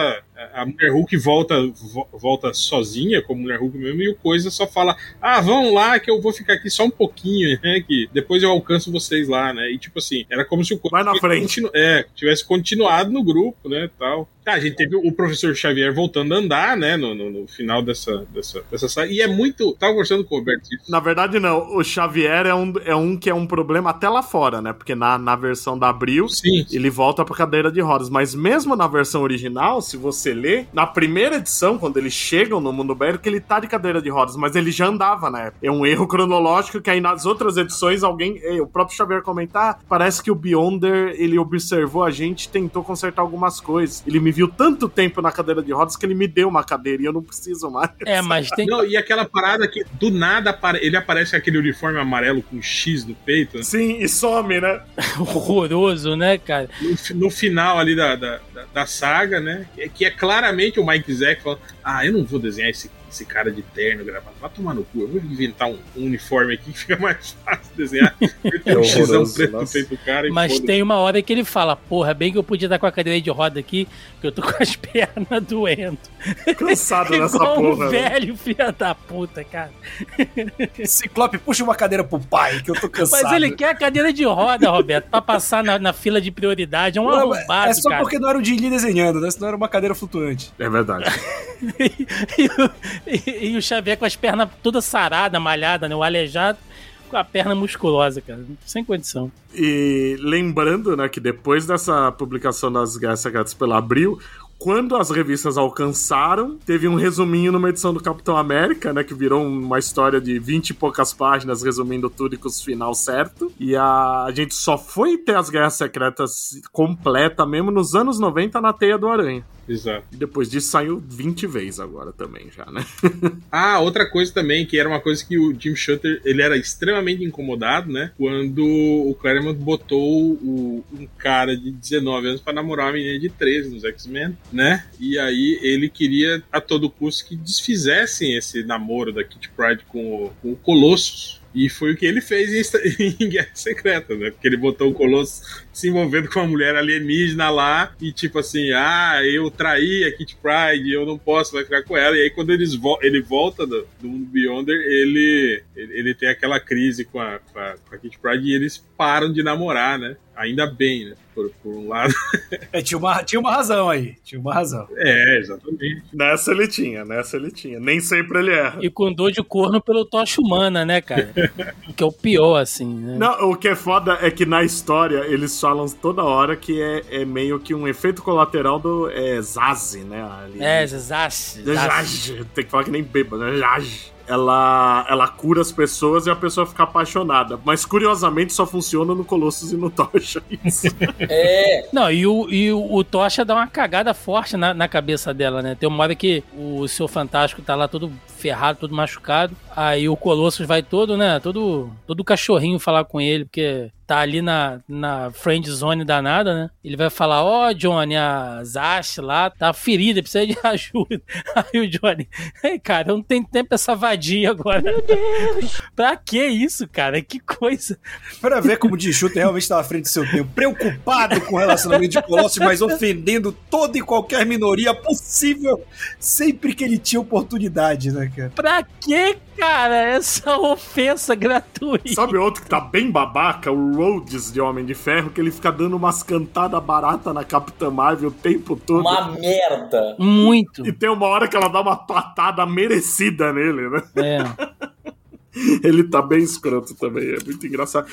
a Mulher Hulk volta, vo- volta sozinha, como Mulher Hulk mesmo, e o Coisa só fala: Ah, vão lá que eu vou ficar aqui só um pouquinho, [laughs] né? Que depois eu alcanço vocês lá, né? E tipo assim, era como se o Coisa
Vai na frente.
continu- é, tivesse continuado no grupo, né? Tal. Tá, a gente teve o professor Xavier voltando a andar, né? No, no, no final dessa, dessa, dessa saga. E é muito. Tava conversando com o Roberto isso.
Na verdade, não. O Xavier é um, é um que é um problema até lá fora, né? Porque na, na versão da Abril,
Sim,
ele volta pra cadeira de rodas. Mas mesmo na versão original, se você ler, na primeira edição, quando eles chegam no mundo bélico, ele tá de cadeira de rodas, mas ele já andava na época. É um erro cronológico que aí nas outras edições alguém, o próprio Xavier comentar, parece que o Beyonder, ele observou a gente, tentou consertar algumas coisas. Ele me viu tanto tempo na cadeira de rodas que ele me deu uma cadeira e eu não preciso mais.
É, mas tem.
Não, e aquela parada que do nada ele aparece com aquele uniforme amarelo com X no peito. né?
Sim, e some, né? [laughs]
horroroso, né, cara?
No, no final ali da, da, da- saga, né? Que é, que é claramente o Mike Zack falando: Ah, eu não vou desenhar esse, esse cara de terno gravado. Vai tomar no cu, eu vou inventar um, um uniforme aqui que fica mais [laughs] fácil de desenhar. Tem um xizão preto no
nossa.
peito do cara e
Mas tem uma hora que ele fala, porra, bem que eu podia estar com a cadeira de roda aqui, que eu tô com as [laughs] pernas doendo.
Cansado [laughs] nessa
Igual um
porra. né?
velho filho da puta, cara.
Ciclope, puxa uma cadeira pro pai, que eu tô cansado.
Mas ele quer a cadeira de roda, Roberto, pra passar na, na fila de prioridade. É um
Não,
arrombado,
é só
cara.
porque não era o Lee desenhando, né? Senão era uma cadeira flutuante.
É verdade.
e, o- e- e o Xavier com as pernas toda sarada, malhada, né? O aleijado com a perna musculosa, cara. Sem condição.
E lembrando, né, que depois dessa publicação das Guerras Secretas pela Abril, quando as revistas alcançaram, teve um resuminho numa edição do Capitão América, né, que virou uma história de 20 e poucas páginas resumindo tudo e com os final certo. E a, a gente só foi ter as Guerras Secretas completa mesmo nos anos 90 na Teia do Aranha.
Exato.
E depois disso saiu 20 vezes agora também já, né? [laughs]
Ah, outra coisa também, que era uma coisa que o Jim Shutter, ele era extremamente incomodado, né? Quando o Claremont botou o- um cara de 19 anos pra namorar uma menina de 13 nos X-Men, né? E aí ele queria a todo custo que desfizessem esse namoro da Kitty Pryde com o, com o Colossus. E foi o que ele fez em, [laughs] em Guerra Secreta, né? Porque ele botou o Colossus se envolvendo com uma mulher alienígena lá e tipo assim, ah, eu traí a Kitty Pryde, eu não posso, vai ficar com ela. E aí quando eles vo ele volta do, do mundo Beyonder, ele, ele, ele tem aquela crise com a, com, a, com a Kitty Pryde e eles param de namorar, né? Ainda bem, né? Por, por um lado.
É, tinha uma, tinha uma razão aí. Tinha uma razão.
É, exatamente.
Nessa ele tinha, nessa ele tinha. Nem sempre ele erra.
E com dor de corno pelo tocha humana, né, cara? que é o pior, assim, né?
Não, o que é foda é que na história eles falam toda hora que é, é meio que um efeito colateral do é, Zazi, né? Ali.
É, Zash. Zash.
Zaz. Tem que falar que nem bêbado, né? Zaz. Ela, ela cura as pessoas e a pessoa fica apaixonada. Mas curiosamente só funciona no Colossus e no Tocha. Isso. [laughs]
É,
Não, e o, e o, o Tocha dá uma cagada forte na, na cabeça dela, né? Tem uma hora que o seu Fantástico tá lá todo ferrado, todo machucado. Aí o Colossus vai todo, né? Todo, todo cachorrinho falar com ele, porque tá ali na, na friend zone danada, né? Ele vai falar: Ó, Johnny, a Zash lá tá ferida, precisa de [laughs] ajuda. Aí o Johnny, ei, cara, eu não tenho tempo pra essa vadia agora. Meu Deus! [laughs] pra que isso, cara? Que coisa.
Pra ver como o Dishuta realmente estava à frente do seu tempo. Preocupado com o relacionamento de Colossus, mas ofendendo toda e qualquer minoria possível sempre que ele tinha oportunidade, né, cara?
Pra que, cara, essa ofensa gratuita?
Sabe outro que tá bem babaca? O Rhodes de Homem de Ferro, que ele fica dando umas cantadas baratas na Capitã Marvel o tempo todo.
uma merda.
Muito.
E tem uma hora que ela dá uma patada merecida nele, né?
É. [laughs] [laughs]
Ele tá bem escroto também, é muito engraçado.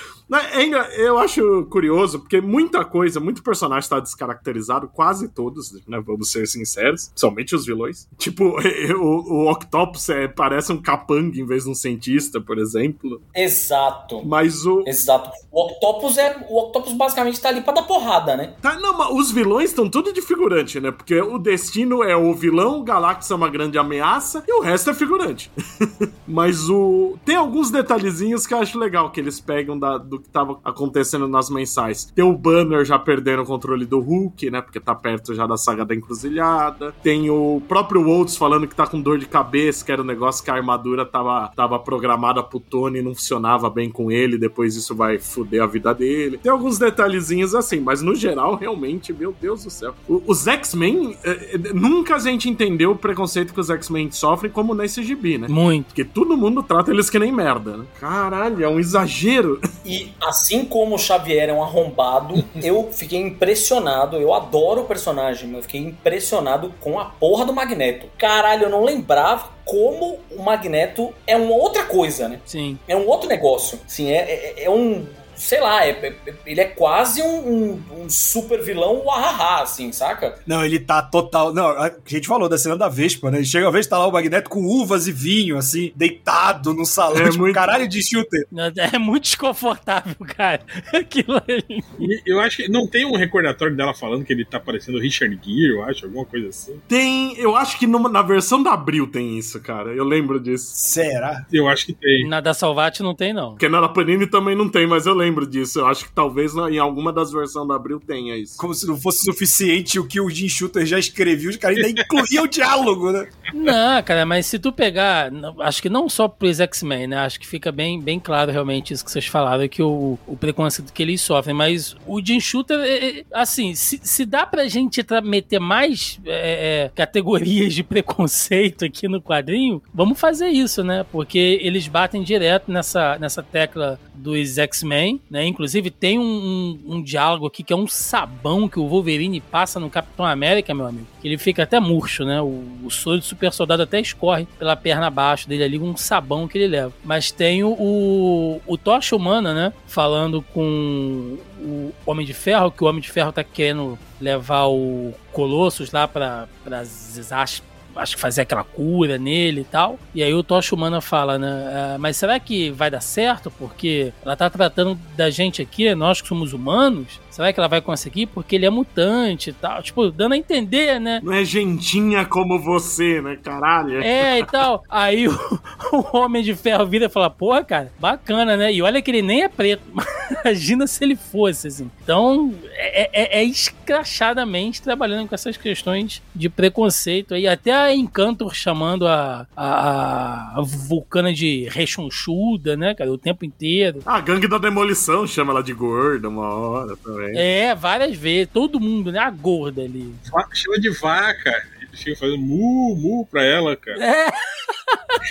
É Eu acho curioso, porque muita coisa, muito personagem tá descaracterizado, quase todos, né? Vamos ser sinceros, principalmente os vilões. Tipo, [laughs] o, o Octopus é, parece um capanga em vez de um cientista, por exemplo.
Exato.
Mas o.
Exato. O Octopus é. O Octopus basicamente tá ali pra dar porrada, né?
Tá, não, mas os vilões estão tudo de figurante, né? Porque o destino é o vilão, o Galactus é uma grande ameaça e o resto é figurante. [laughs] mas o. Tem alguns detalhezinhos que eu acho legal que eles pegam da- do que tava acontecendo nas mensais. Tem o Banner já perdendo o controle do Hulk, né? Porque tá perto já da saga da encruzilhada. Tem o próprio Woltz falando que tá com dor de cabeça, que era um negócio que a armadura tava, tava programada pro Tony e não funcionava bem com ele. Depois isso vai foder a vida dele. Tem alguns detalhezinhos assim, mas no geral, realmente, meu Deus do céu. O- os X-Men, eh, nunca a gente entendeu o preconceito que os X-Men sofrem como nesse gibi, né?
Muito.
Porque todo mundo trata eles que nem merda, né? Caralho, é um exagero. [laughs]
E assim como o Xavier é um arrombado, eu fiquei impressionado. Eu adoro o personagem, mas eu fiquei impressionado com a porra do Magneto. Caralho, eu não lembrava como o Magneto é uma outra coisa, né?
Sim.
É um outro negócio. Sim, é, é, é um. Sei lá, é- é- ele é quase um, um- um super vilão uahaha, assim, saca?
Não, ele tá total. Não, a gente falou da cena da Vespa, né? Ele chega a vez, tá lá o Magneto com uvas e vinho, assim, deitado no salão.
É
tipo,
muito-
caralho de shooter.
É muito desconfortável, cara. [laughs] Aquilo ali.
Eu acho que não tem um recordatório dela falando que ele tá parecendo o Richard Gere, eu acho, alguma coisa assim.
Tem. Eu acho que numa- na versão da Abril tem isso, cara. Eu lembro disso.
Será?
Eu acho que tem.
Na da Salvati não tem, não.
Porque na da Panini também não tem, mas eu lembro disso. Eu acho que talvez em alguma das versões da Abril tenha isso.
Como se não fosse suficiente o que o Jim Shooter já escreveu, os caras ainda incluíam o diálogo, né?
Não, cara, mas se tu pegar, acho que não só pros X-Men, né? Acho que fica bem, bem claro realmente isso que vocês falaram, que o, o preconceito que eles sofrem. Mas o Jim Shooter, é- é- assim, se, se dá pra gente meter mais é, é, categorias de preconceito aqui no quadrinho, vamos fazer isso, né? Porque eles batem direto nessa, nessa tecla dos X-Men, né? Inclusive tem um, um, um diálogo aqui que é um sabão que o Wolverine passa no Capitão América, meu amigo. Que ele fica até murcho, né? O, o soro do super soldado até escorre pela perna abaixo dele ali, um sabão que ele leva. Mas tem o, o, Tocha Humana, né? Falando com o Homem de Ferro, que o Homem de Ferro tá querendo levar o Colossus lá pra, pra Zizash acho que fazer aquela cura nele e tal. E aí o Tocha Humana fala, né? "Ah, mas será que vai dar certo? Porque ela tá tratando da gente aqui, nós que somos humanos. Será que ela vai conseguir? Porque ele é mutante e tal. Tipo, dando a entender, né?
Não é gentinha como você, né? Caralho.
É, e tal. Aí o, [laughs] o Homem de Ferro vira e fala, porra, cara, bacana, né? E olha que ele nem é preto. [laughs] Imagina se ele fosse, assim. Então, é, é, é escrachadamente trabalhando com essas questões de preconceito aí. Até a Encantor chamando a, a, a Vulcana de rechonchuda, né, cara, o tempo inteiro.
A gangue da demolição chama ela de gorda uma hora também.
É, várias vezes. Todo mundo, né? A gorda ali.
Chama de vaca. Fica fazendo mu, mu pra ela, cara.
É,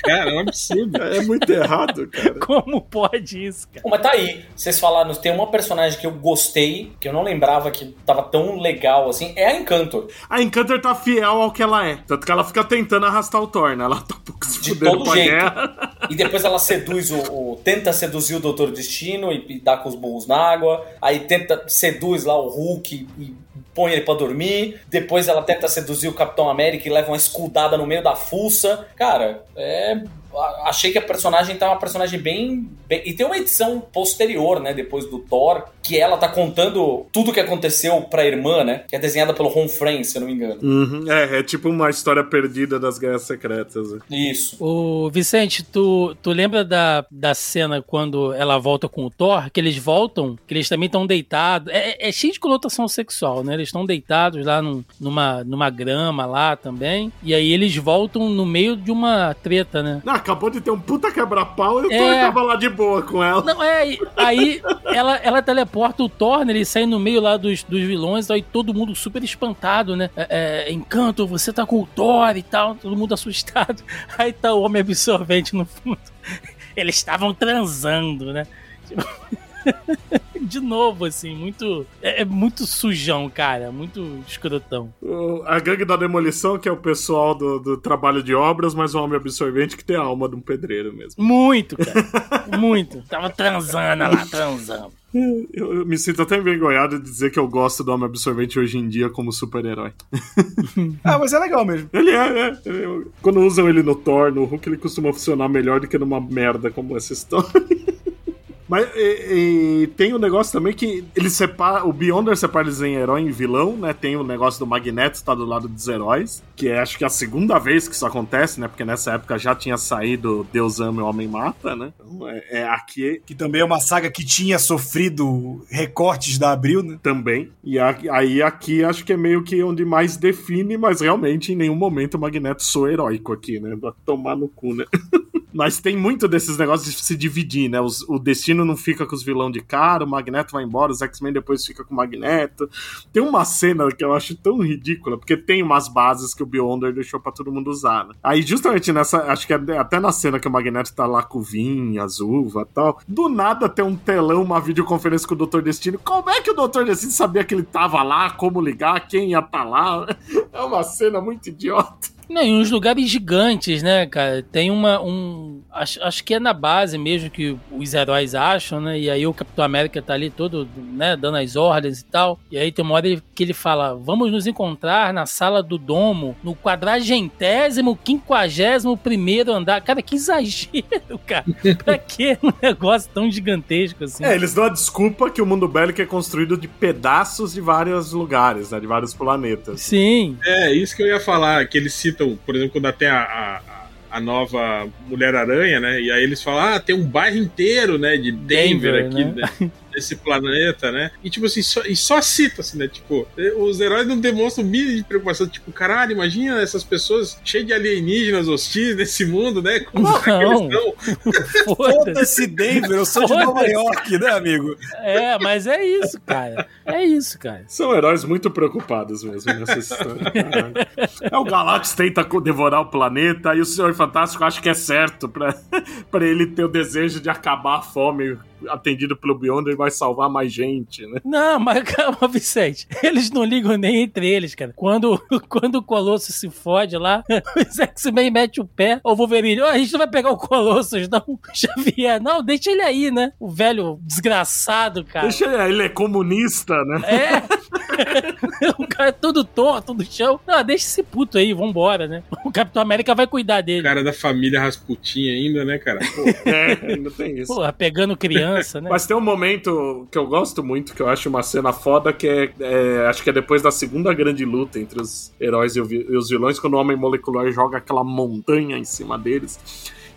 Cara, é um absurdo.
É muito errado, cara. [laughs]
como pode isso, cara?
Bom, mas tá aí. Vocês falaram, tem uma personagem que eu gostei, que eu não lembrava que tava tão legal assim, é a Encantor.
A Encantor tá fiel ao que ela é. Tanto que ela fica tentando arrastar o Thor, né? Ela tá um pouco se
De
fudendo
todo jeito.
guerra.
E depois ela seduz o, o- tenta seduzir o Doutor Destino e, e dá com os burros na água. Aí tenta seduz lá o Hulk e põe ele pra dormir. Depois ela tenta seduzir o Capitão América e leva uma escudada no meio da fuça. Cara, é achei que a personagem tá uma personagem bem, bem- E tem uma edição posterior, né? Depois do Thor, que ela tá contando tudo que aconteceu pra irmã, né? Que é desenhada pelo Ron Frame, se eu não me engano.
Uhum, É, é tipo uma história perdida das guerras secretas. né?
Isso.
Ô, Vicente, tu, tu lembra da, da cena quando ela volta com o Thor? Que eles voltam, que eles também estão deitados. É, é- é cheio de conotação sexual, né? Eles estão deitados lá num- numa, numa grama lá também. E aí eles voltam no meio de uma treta, né?
Ah, acabou de ter um puta quebra-pau e o
É.
Thor tava lá de boa com ela.
Não, é, aí ela, ela teleporta o Thor, ele sai no meio lá dos, dos vilões, aí todo mundo super espantado, né? É, é, Encanto, você tá com o Thor e tal, todo mundo [laughs] assustado. Aí tá o homem absorvente no fundo. Eles estavam transando, né? Tipo, [laughs] [laughs] De novo, assim, muito. É, é muito sujão, cara. Muito escrotão.
O- A gangue da demolição, que é o pessoal do, do trabalho de obras, mas um homem absorvente que tem a alma de um pedreiro mesmo.
Muito, cara. [laughs] muito. Tava transando lá, transando. [laughs]
Eu, me sinto até envergonhado de dizer que eu gosto do homem absorvente hoje em dia como super-herói.
Ah, mas é legal mesmo.
Ele é, é. Eu- quando usam ele no Thor, no Hulk, ele costuma funcionar melhor do que numa merda como essa história. Mas e- e tem um negócio também que ele separa. O Beyonder separa eles em herói e vilão, né? Tem o negócio do Magneto tá do lado dos heróis. Que é acho que a segunda vez que isso acontece, né? Porque nessa época já tinha saído Deus ama e o Homem Mata, né? Então é, é aqui
Que também é uma saga que tinha sofrido recortes da Abril, né?
também. E a- aí aqui acho que é meio que onde mais define, mas realmente em nenhum momento o Magneto sou heróico aqui, né? Tomar no cu, né? [laughs] Mas tem muito desses negócios de se dividir, né? Os- o destino não fica com os vilão de cara, o Magneto vai embora, os X-Men depois fica com o Magneto. Tem uma cena que eu acho tão ridícula, porque tem umas bases que o Beyonder deixou pra todo mundo usar, né? Aí justamente nessa, acho que é até na cena que o Magneto tá lá com o Vin, as uvas e tal, do nada tem um telão, uma videoconferência com o Dr. Destino. Como é que o Dr. Destino sabia que ele tava lá, como ligar, quem ia estar lá? [laughs] É uma cena muito idiota.
Não, e uns lugares gigantes, né, cara? Tem uma. Um, acho, acho que é na base mesmo que os heróis acham, né? E aí o Capitão América tá ali todo, né, dando as ordens e tal. E aí tem uma hora que ele fala: vamos nos encontrar na sala do domo, no quadragentésimo, quinquagésimo primeiro andar. Cara, que exagero, [laughs] cara. pra que um negócio tão gigantesco assim?
É, eles dão a desculpa que o mundo bélico é construído de pedaços de vários lugares, né? De vários planetas.
Sim.
É, isso que eu ia falar, que eles citam, por exemplo, quando até a, a, a nova Mulher-Aranha, né? E aí eles falam, ah, tem um bairro inteiro, né, de Denver,
Denver,
aqui,
né?
né, [laughs] desse planeta, né? E tipo assim, só, e só cita, assim, né? Tipo, os heróis não demonstram o mínimo de preocupação, tipo, caralho, imagina essas pessoas cheias de alienígenas hostis nesse mundo, né? Como será que eles
Não.
estão? [laughs]
Foda-se.
Denver, eu sou de Nova. York, né, amigo?
É, mas é isso, cara. É isso, cara.
São heróis muito preocupados mesmo nessa história. [laughs] É o Galactus tenta devorar o planeta e o Senhor Fantástico acha que é certo pra, [laughs] pra ele ter o desejo de acabar a fome atendido pelo Beyonder e vai salvar mais gente, né?
Não, mas calma, [laughs] Vicente. Eles não ligam nem entre eles, cara. Quando, [laughs] quando o Colosso se fode lá, [laughs] os X-Men mete o pé. O Wolverine, "Ó, a gente não vai pegar o Colossus, não. Xavier, não, deixa ele aí, né? O velho desgraçado, cara.
Deixa ele, ele é comunista, né?
É. [laughs] o cara é todo torto no chão. Não, deixa esse puto aí, vambora, né? O Capitão América vai cuidar
O
dele.
cara da família Rasputin ainda, né, cara? Pô, [laughs]
É, ainda tem isso.
Porra, pegando criança, né?
Mas tem um momento que eu gosto muito, que eu acho uma cena foda, que é, é, acho que é depois da segunda grande luta entre os heróis e, o e os vilões, quando o Homem Molecular joga aquela montanha em cima deles.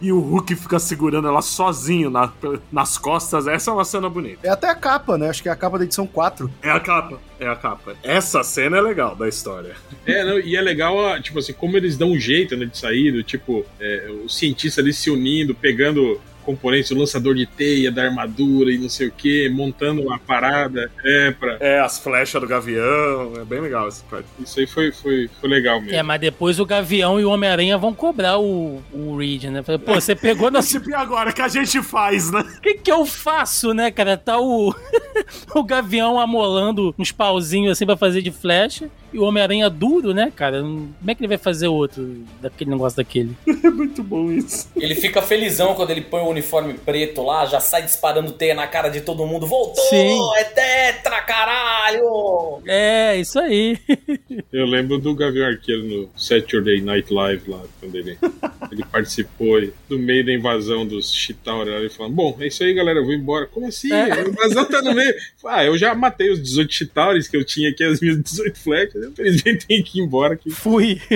E o Hulk fica segurando ela sozinho na- nas costas. Essa é uma cena bonita.
É até a capa, né? Acho que é a capa da edição 4.
É a capa, é a capa. Essa cena é legal da história.
É, não, e é legal, tipo assim, como eles dão um jeito, né, de sair, do, tipo, é, os cientistas ali se unindo, pegando componentes, o lançador de teia, da armadura e não sei o que, montando uma parada, é, pra...
É, as flechas do gavião, é bem legal essa parte.
Isso aí foi, foi, foi legal mesmo.
É, mas depois o Gavião e o Homem-Aranha vão cobrar o, o Reed, né? Pô, você pegou [laughs] nosso.
Tipo, e agora? O que a gente faz, né?
O [laughs] que, que eu faço, né, cara? Tá o, [laughs] o Gavião amolando uns pauzinhos assim pra fazer de flecha. E o Homem-Aranha duro, né, cara? Como é que ele vai fazer outro daquele negócio daquele? [laughs]
É muito bom isso.
Ele fica felizão quando ele põe o uniforme preto lá, já sai disparando teia na cara de todo mundo. Voltou!
Sim.
É tetra, caralho!
É, isso aí. [laughs]
Eu lembro do Gavião Arqueiro no Saturday Night Live lá, quando ele, [laughs] ele participou do meio da invasão dos Chitauri. Ele falando: Bom, é isso aí, galera, eu vou embora. Como assim?
É.
A invasão tá no meio. Ah, eu já matei os 18 Chitauris que eu tinha aqui, as minhas 18 flechas. Infelizmente [laughs] tenho que ir embora aqui.
Fui. [laughs]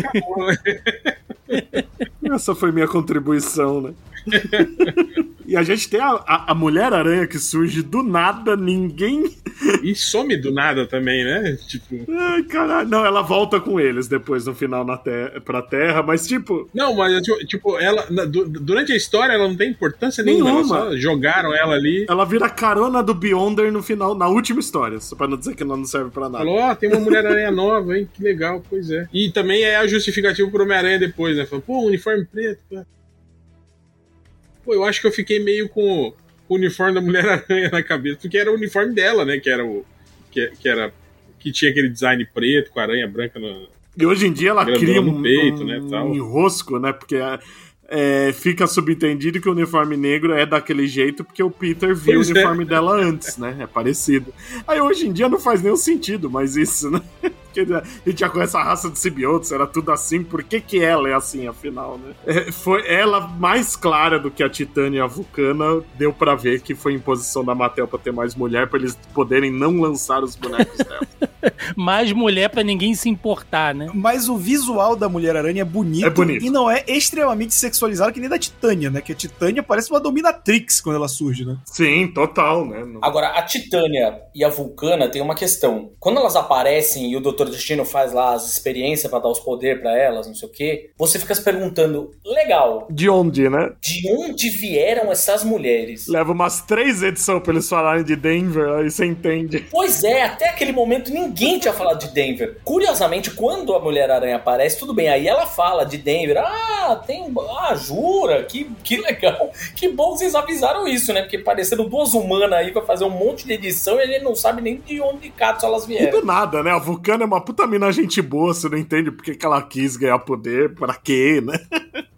Essa foi minha contribuição, né? [laughs] e a gente tem a, a, a Mulher-Aranha que surge do nada, ninguém.
E some do nada também, né? Tipo.
Ai, caralho. Não, ela volta com eles depois no final na te pra Terra, mas tipo.
Não, mas tipo, ela. durante a história ela não tem importância nenhuma.
Nenhuma.
Ela jogaram ela ali.
Ela vira carona do Beyonder no final, na última história, só pra não dizer que não serve pra nada.
Falou, ó, tem uma Mulher-Aranha nova, hein? Que legal, pois é. E também é a justificativa pro Homem-Aranha depois, né? Falou, pô, uniforme preto. Pô, eu acho que eu fiquei meio com o uniforme da Mulher-Aranha na cabeça, porque era o uniforme dela, né? Que era o. Que, que era. Que tinha aquele design preto com a aranha branca no.
E hoje em dia ela cria um,
peito,
um,
né,
um
tal.
enrosco, né? Porque é, fica subentendido que o uniforme negro é daquele jeito porque o Peter viu
Pois
o
é.
uniforme dela antes, né? É parecido. Aí hoje em dia não faz nenhum sentido mais isso, né? Porque a gente já conhece a raça de simbiontes, era tudo assim, por que, que ela é assim, afinal, né? É, foi ela mais clara do que a Titânia e a Vulcana, deu pra ver que foi imposição da Mattel pra ter mais mulher, pra eles poderem não lançar os bonecos dela. [laughs]
Mais mulher pra ninguém se importar, né?
Mas o visual da Mulher-Aranha é bonito,
É bonito.
e não é extremamente sexualizado que nem da Titânia, né? Que a Titânia parece uma dominatrix quando ela surge, né?
Sim, total, né?
Agora, a Titânia e a Vulcana tem uma questão. Quando elas aparecem e o Dr. Destino faz lá as experiências pra dar os poderes pra elas, não sei o quê, você fica se perguntando, legal,
De onde, né?
de onde vieram essas mulheres?
Leva umas três edições pra eles falarem de Denver, aí você entende.
Pois é, até aquele momento ninguém tinha falado de Denver. Curiosamente, quando a Mulher-Aranha aparece, tudo bem, aí ela fala de Denver. Ah, tem. Ah, jura? Que, que legal. Que bom que vocês avisaram isso, né? Porque parecendo duas humanas aí pra fazer um monte de edição e a gente não sabe nem de onde de cato elas
E
vieram.
do nada, né? A Vulcana é uma puta mina gente boa, você não entende por que que ela quis ganhar poder, pra quê, né? [laughs]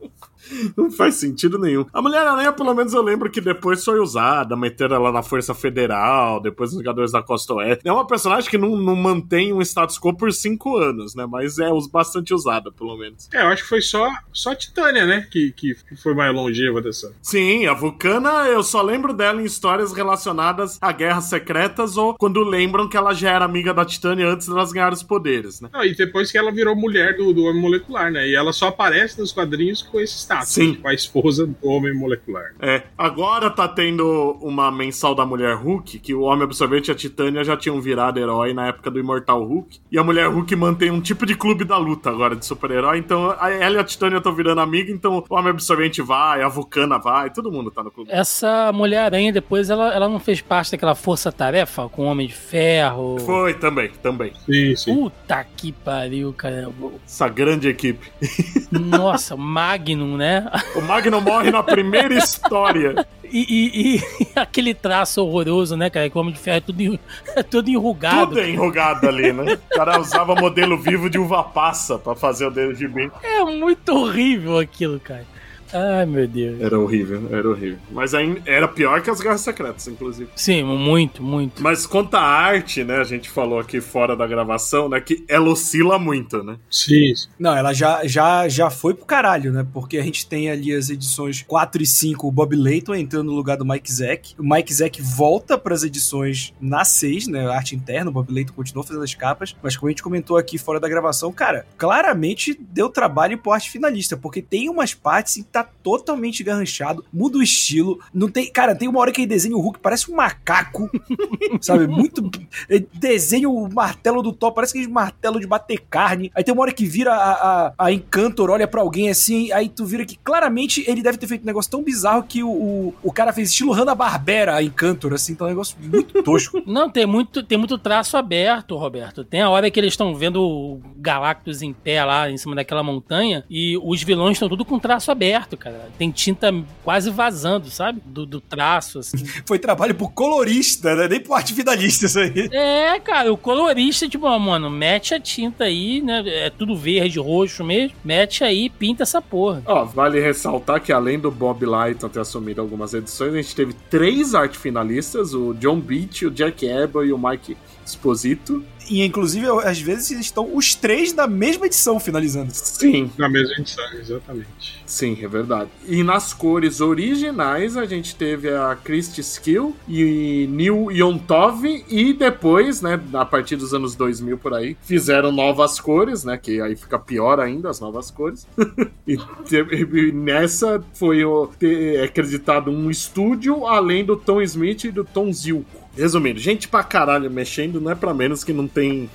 [laughs] Não faz sentido nenhum. A Mulher-Aranha, pelo menos eu lembro que depois foi usada, meteram ela na Força Federal, depois nos Jogadores da Costa Oeste. É uma personagem que não, não mantém um status quo por cinco anos, né? Mas é bastante usada, pelo menos.
É, eu acho que foi só, só a Titânia, né? Que, que que foi mais longeva dessa.
Sim, a Vulcana, eu só lembro dela em histórias relacionadas a guerras secretas ou quando lembram que ela já era amiga da Titânia antes delas ganharem os poderes, né?
Não, e depois que ela virou mulher do, do Homem Molecular, né? E ela só aparece nos quadrinhos com esse status.
Sim.
Com a esposa do Homem Molecular.
É, agora tá tendo uma mensal da Mulher Hulk, que o Homem Absorvente e a Titânia já tinham virado herói na época do Imortal Hulk. E a Mulher Hulk mantém um tipo de clube da luta agora de super-herói. Então ela e a Titânia estão virando amiga, então o Homem Absorvente vai, a Vulcana vai, todo mundo tá no clube.
Essa Mulher-Aranha depois, ela, ela não fez parte daquela força-tarefa com o Homem de Ferro.
Foi também, também.
Sim, sim.
Puta que pariu, cara.
Essa grande equipe. [laughs]
Nossa, Magnum, né?
O Magno morre na primeira [laughs] história.
E, e- e [laughs] aquele traço horroroso, né, cara? Que o Homem de Ferro é tudo, é tudo enrugado.
Tudo é enrugado ali, né? [laughs] O cara usava modelo vivo de uva passa pra fazer o dedo de bem.
É muito horrível aquilo, cara. Ai, meu Deus.
Era horrível, era horrível. Mas ainda era pior que as Guerras Secretas, inclusive.
Sim, muito, muito.
Mas quanto à arte, né? A gente falou aqui fora da gravação, né? Que ela oscila muito, né?
Sim.
Não, ela já, já, já foi pro caralho, né? Porque a gente tem ali as edições 4 e 5, o Bob Layton entrando no lugar do Mike Zack. O Mike Zack volta pras edições na 6, né? Arte interna, o Bob Layton continua fazendo as capas. Mas como a gente comentou aqui fora da gravação, cara, claramente deu trabalho pro arte finalista, porque tem umas partes em tá totalmente garranchado, muda o estilo. Não tem. Cara, tem uma hora que ele desenha o Hulk, parece um macaco, [laughs] sabe? Muito. Ele desenha o martelo do Thor, parece aquele martelo de bater carne. Aí tem uma hora que vira a, a, a Encantor, olha pra alguém assim, aí tu vira que claramente ele deve ter feito um negócio tão bizarro que o, o, o cara fez estilo Hanna-Barbera, a Encantor, assim, então é um negócio muito [laughs] tosco.
Não, tem muito, tem muito traço aberto, Roberto. Tem a hora que eles estão vendo o Galactus em pé lá em cima daquela montanha e os vilões estão tudo com traço aberto. Cara. Tem tinta quase vazando, sabe? Do, do traço, assim. [laughs]
Foi trabalho pro colorista, né? Nem pro arte finalista isso aí.
É, cara, o colorista, tipo, mano, mete a tinta aí, né? É tudo verde, roxo mesmo. Mete aí e pinta essa porra.
Ó, vale ressaltar que além do Bob Lighton ter assumido algumas edições, a gente teve três arte finalistas: o John Beach, o Jack Ebel e o Mike Esposito.
E inclusive, às vezes, estão os três na mesma edição finalizando.
Sim,
Na mesma edição, exatamente.
sim, é verdade. E nas cores originais, a gente teve a Christy Skill e Neil Yontov. E depois, né, a partir dos anos 2000 por aí, fizeram novas cores, né? Que aí fica pior ainda as novas cores. [laughs] e, e nessa foi o, é acreditado um estúdio além do Tom Smith e do Tom Zilko. Resumindo, gente pra caralho mexendo não é pra menos que não tem.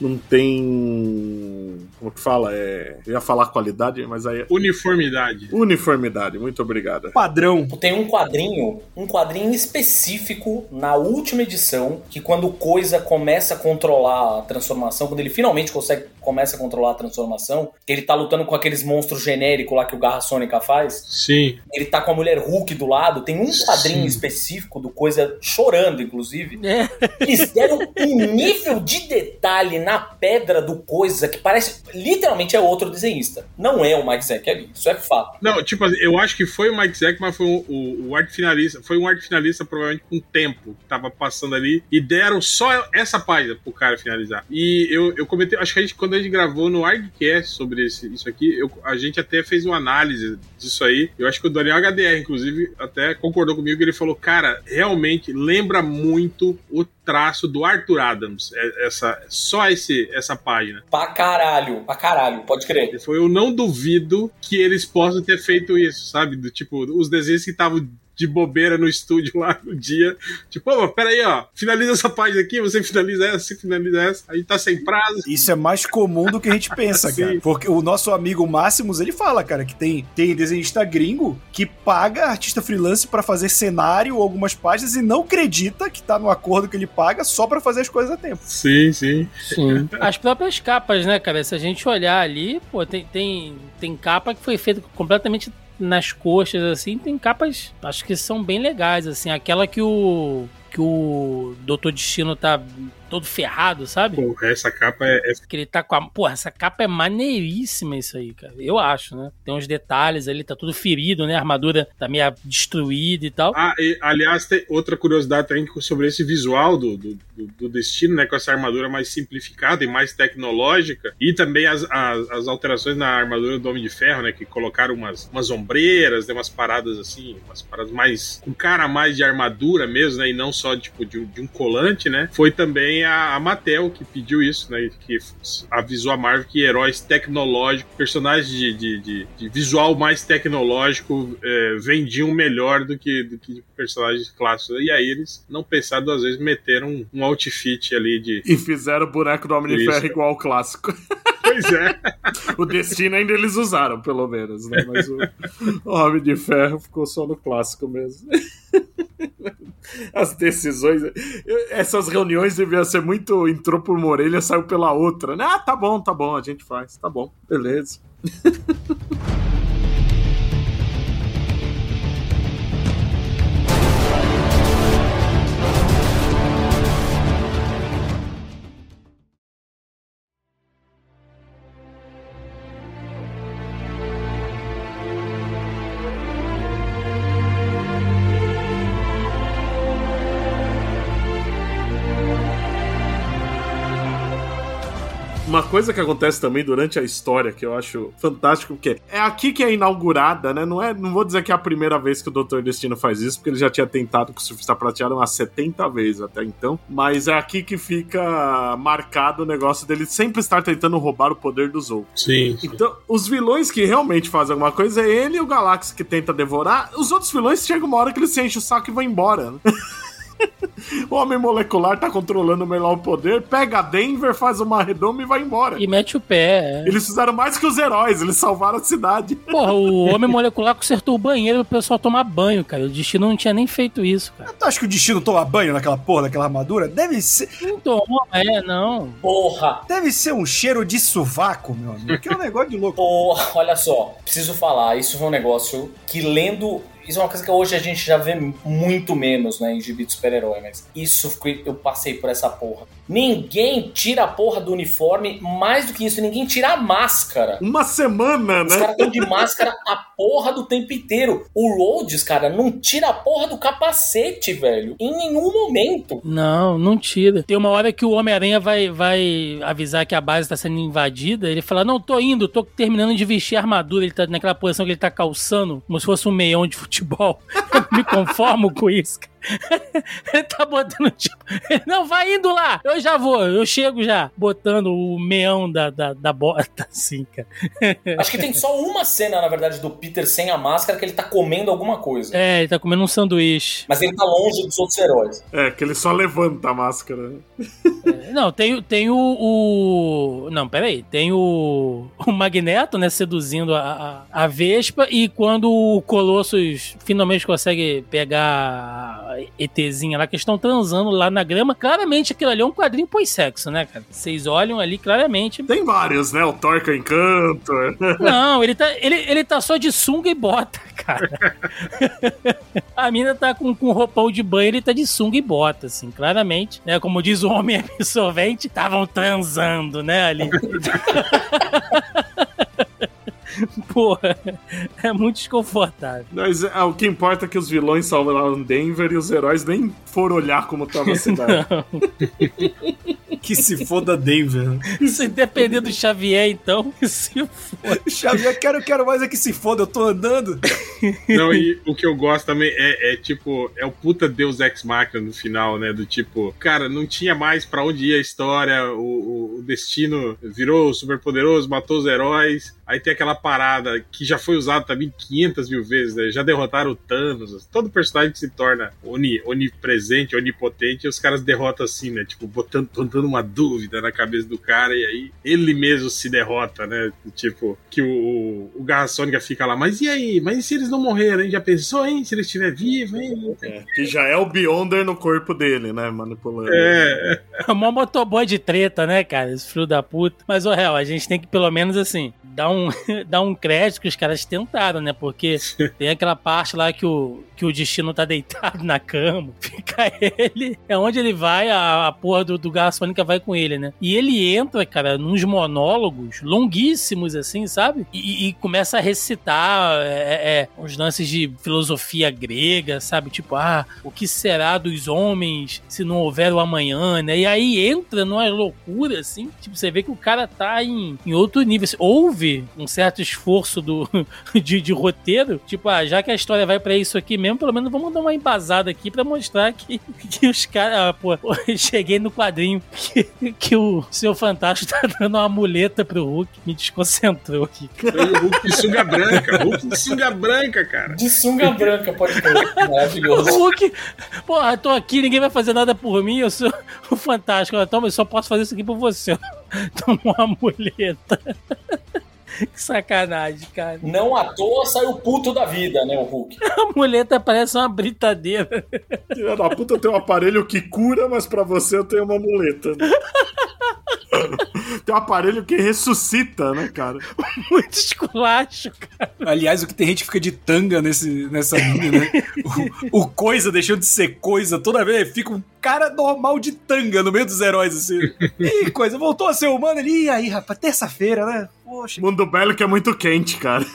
Não tem. Como que fala? É, eu ia falar qualidade, mas aí. é
Uniformidade.
Uniformidade, muito obrigado.
Padrão.
Tem um quadrinho, um quadrinho específico na última edição, que quando o Coisa começa a controlar a transformação, quando ele finalmente consegue começa a controlar a transformação, que ele tá lutando com aqueles monstros genéricos lá que o Garra Sônica faz,
Sim.
ele tá com a mulher Hulk do lado, tem um quadrinho
Sim.
específico do Coisa chorando, inclusive.
É.
Eles deram um nível de detalhe na pedra do Coisa que parece, literalmente é outro desenhista. Não é o Mike Zack ali, isso é fato.
Não, tipo, assim, eu acho que foi o Mike Zack, mas foi o, o, o arte finalista. Foi um arte finalista, provavelmente, com tempo que tava passando ali. E deram só essa página pro cara finalizar. E eu, eu comentei, acho que a gente, quando a gente gravou no ArgCast sobre esse, isso aqui, eu- a gente até fez uma análise disso aí. Eu acho que o Daniel HDR, inclusive, até concordou comigo ele falou: cara, realmente lembra muito o traço do Arthur Adams. é- Essa, só esse, essa página.
Pra caralho, pra caralho, pode crer.
Falou, eu não duvido que eles possam ter feito isso, sabe? Do tipo, os desenhos que estavam de bobeira no estúdio lá no dia. Tipo, ô, peraí, ó, finaliza essa página aqui, você finaliza essa, você finaliza essa. A gente tá sem prazo.
Isso é mais comum do que a gente pensa, [laughs] cara. Porque o nosso amigo Máximos, ele fala, cara, que tem, tem desenhista gringo que paga artista freelance pra fazer cenário ou algumas páginas e não acredita que tá no acordo que ele paga só pra fazer as coisas a tempo.
Sim, sim.
Sim. As próprias capas, né, cara? Se a gente olhar ali, pô, tem, tem, tem capa que foi feita completamente nas coxas, assim. Tem capas, acho que são bem legais, assim. Aquela que o. que o Doutor Destino tá todo ferrado, sabe?
Pô, essa capa é, é-
Que ele tá com a. Porra, essa capa é maneiríssima, isso aí, cara. Eu acho, né? Tem uns detalhes ali, tá tudo ferido, né? A armadura tá meio destruída e tal.
Ah, e, aliás, tem outra curiosidade também sobre esse visual do, do, do- destino, né? Com essa armadura mais simplificada e mais tecnológica. E também as, as, as alterações na armadura do Homem de Ferro, né? Que colocaram umas, umas ombreiras, né, umas paradas assim, umas paradas mais. com cara mais de armadura mesmo, né? E não só tipo de, de um colante, né? Foi também a, a Mattel que pediu isso, né? Que avisou a Marvel que heróis tecnológicos, personagens de, de, de- de visual mais tecnológico é, vendiam melhor do que, do que personagens clássicos. E aí eles não pensaram duas vezes, meteram um, outfit ali de.
E fizeram o boneco do Homem de. Ferro igual ao clássico. [laughs]
Pois é.
O destino ainda eles usaram, pelo menos, né? Mas o, o Homem de Ferro ficou só no clássico mesmo. As decisões. Essas reuniões deviam ser muito. Entrou por uma orelha, saiu pela outra. né? Ah, tá bom, tá bom, a gente faz. Tá bom, beleza. Coisa que acontece também durante a história, que eu acho fantástico, porque é aqui que é inaugurada, né? Não, é, não vou dizer que é a primeira vez que o Doutor Destino faz isso, porque ele já tinha tentado com o Surfista Prateado umas 70 vezes até então. Mas é aqui que fica marcado o negócio dele sempre estar tentando roubar o poder dos outros.
Sim.
Então, os vilões que realmente fazem alguma coisa é ele e o Galactus que tenta devorar. Os outros vilões chegam uma hora que eles se enchem o saco e vão embora. né? [laughs] O homem molecular tá controlando melhor o poder, pega a Denver, faz uma redoma e vai embora.
E mete o pé. é.
Eles fizeram mais que os heróis, eles salvaram a cidade.
Porra, o homem molecular consertou o banheiro pro pessoal tomar banho, cara. O destino não tinha nem feito isso, cara.
Tu acha que o destino toma banho naquela porra daquela armadura? Deve ser,
Não toma, é, não.
Porra!
deve ser um cheiro de sovaco, meu amigo. Que é um negócio de louco.
Porra, olha só, preciso falar, isso foi um negócio que lendo. Isso é uma coisa que hoje a gente já vê muito menos, né, em gibi de super-herói, mas isso eu passei por essa porra. Ninguém tira a porra do uniforme, mais do que isso, ninguém tira a máscara.
Uma semana,
Os
né?
caras estão de máscara a porra do tempo inteiro. O Rhodes, cara, não tira a porra do capacete, velho. Em nenhum momento.
Não, não tira. Tem uma hora que o Homem-Aranha vai, vai avisar que a base tá sendo invadida. Ele fala: Não, tô indo, tô terminando de vestir a armadura. Ele tá naquela posição que ele tá calçando, como se fosse um meião de futebol. [laughs] [laughs] Me conformo com isso. cara. [laughs] Ele tá botando tipo. Não, vai indo lá, eu já vou, eu chego já. Botando o meião da, da, da bota, [laughs] assim, cara.
Acho que tem só uma cena, na verdade, do Peter sem a máscara que ele tá comendo alguma coisa.
É, ele tá comendo um sanduíche.
Mas ele tá longe dos outros heróis.
É, que ele só levanta a máscara.
Não, tem, tem o, o- Não, peraí. Tem o. O Magneto, né? Seduzindo a, a, a Vespa. E quando o Colossus finalmente consegue pegar a ETzinha lá, que estão transando lá na grama, claramente aquilo ali é um quadrinho pós-sexo, né, cara? Vocês olham ali claramente.
Tem vários, né? O Torca Encanto. [laughs]
Não, ele tá, ele, ele tá só de sunga e bota, [laughs] cara. A mina tá com, com roupão de banho, ele tá de sunga e bota, assim, claramente. Né? Como diz o homem [laughs] absorvente, estavam transando, né, ali. [laughs] Porra, é muito desconfortável.
Mas é, o que importa é que os vilões salvaram Denver e os heróis nem foram olhar como tava a cidade. [laughs] [laughs]
Que se foda Denver.
Se depender do Xavier, então, que se for.
Xavier, quero, quero mais é que se foda, eu tô andando.
Não, e o que eu gosto também é, é, tipo, é o puta Deus Ex Machina no final, né? Do tipo, cara, não tinha mais pra onde ir a história, o, o- o destino virou super poderoso, matou os heróis. Aí tem aquela parada que já foi usada também 500 mil vezes, né? Já derrotaram o Thanos. Todo personagem que se torna oni, onipresente, onipotente, os caras derrotam assim, né? Tipo, botando, botando uma dúvida na cabeça do cara e aí ele mesmo se derrota, né? Tipo, que o, o, o Garra Sônica fica lá, mas e aí? Mas e se eles não morreram, hein? Já pensou, hein? Se ele estiver vivo, hein?
É, que já é o Beyonder no corpo dele, né? Manipulando.
É,
É mó motoboy de treta, né, cara? Esse filho da puta. Mas, ô, real, a gente tem que pelo menos, assim, dar um, [laughs] dar um crédito que os caras tentaram, né? Porque [laughs] tem aquela parte lá que o, que o destino tá deitado na cama, [laughs] fica ele. É onde ele vai, a, a porra do, do Garra Sônica vai com ele, né? E ele entra, cara, nos monólogos longuíssimos, assim, sabe? E, e começa a recitar é, é, uns lances de filosofia grega, sabe? Tipo, ah, o que será dos homens se não houver o amanhã, né? E aí entra numa loucura, assim. Tipo, você vê que o cara tá em, em outro nível. Assim, houve um certo esforço do, [laughs] de, de roteiro. Tipo, ah, já que a história vai pra isso aqui mesmo, pelo menos vamos dar uma embasada aqui pra mostrar que, [laughs] que os caras. Ah, pô, [laughs] cheguei no quadrinho que, que o Senhor Fantástico tá dando uma muleta pro Hulk. Me desconcentrou aqui.
o Hulk de sunga branca. Hulk de sunga branca, cara.
De sunga branca, pode crer.
O
Maravilhoso.
Hulk, porra, tô aqui, ninguém vai fazer nada por mim, eu sou o fantástico. Ah, Toma, eu só posso fazer isso aqui por você. Toma uma muleta. Que sacanagem, cara.
Não à toa saiu puto da vida, né, o Hulk. [laughs]
A muleta parece uma britadeira.
Filha da puta tem um aparelho que cura, mas pra você eu tenho uma muleta. [laughs] tem um aparelho que ressuscita, né, cara?
Muito esculacho, cara.
Aliás, o que tem gente que fica de tanga nesse, nessa linha, né? [laughs] O, o coisa deixou de ser coisa toda vez. Fica um cara normal de tanga no meio dos heróis, assim. [laughs] Ih, coisa, voltou a ser humano ali. E aí, rapaz, terça-feira, né? Poxa.
Mundo Belo que é muito quente, cara. [laughs]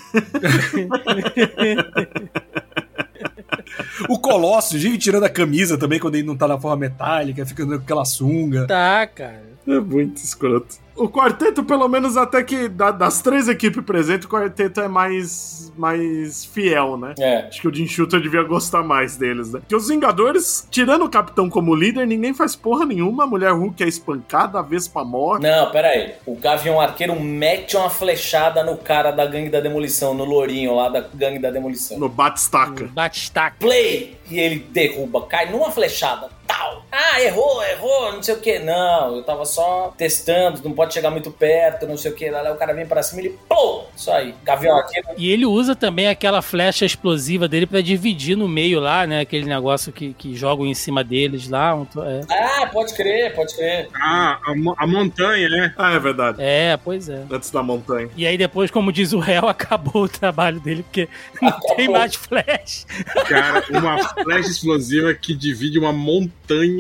O Colossus vive tirando a camisa também quando ele não tá na forma metálica, fica com aquela sunga.
Tá, cara.
É muito escroto. O quarteto, pelo menos até que da- das três equipes presentes, o quarteto é mais, mais fiel, né?
É.
Acho que o Jim Shooter devia gostar mais deles, né? Porque os Vingadores, tirando o Capitão como líder, ninguém faz porra nenhuma. A Mulher Hulk é espancada, a Vespa morre.
Não, pera aí. O Gavião Arqueiro mete uma flechada no cara da gangue da demolição, no lourinho lá da gangue da demolição.
No Batistaca.
Bate-staca.
Play! E ele derruba, cai numa flechada. Tal! Ah, errou, errou, não sei o que. Não, eu tava só testando, não pode chegar muito perto, não sei o que. Lá, o cara vem pra cima e ele, pô, isso aí, gaviota.
E ele usa também aquela flecha explosiva dele pra dividir no meio lá, né? Aquele negócio que, que jogam em cima deles lá. um é.
Ah, pode crer, pode crer.
Ah, a, a montanha, né?
Ah, é verdade.
é, pois é.
Antes da montanha.
E aí depois, como diz o réu, [laughs] acabou o trabalho dele, porque não tem mais flash.
Cara, uma flecha explosiva que divide uma montanha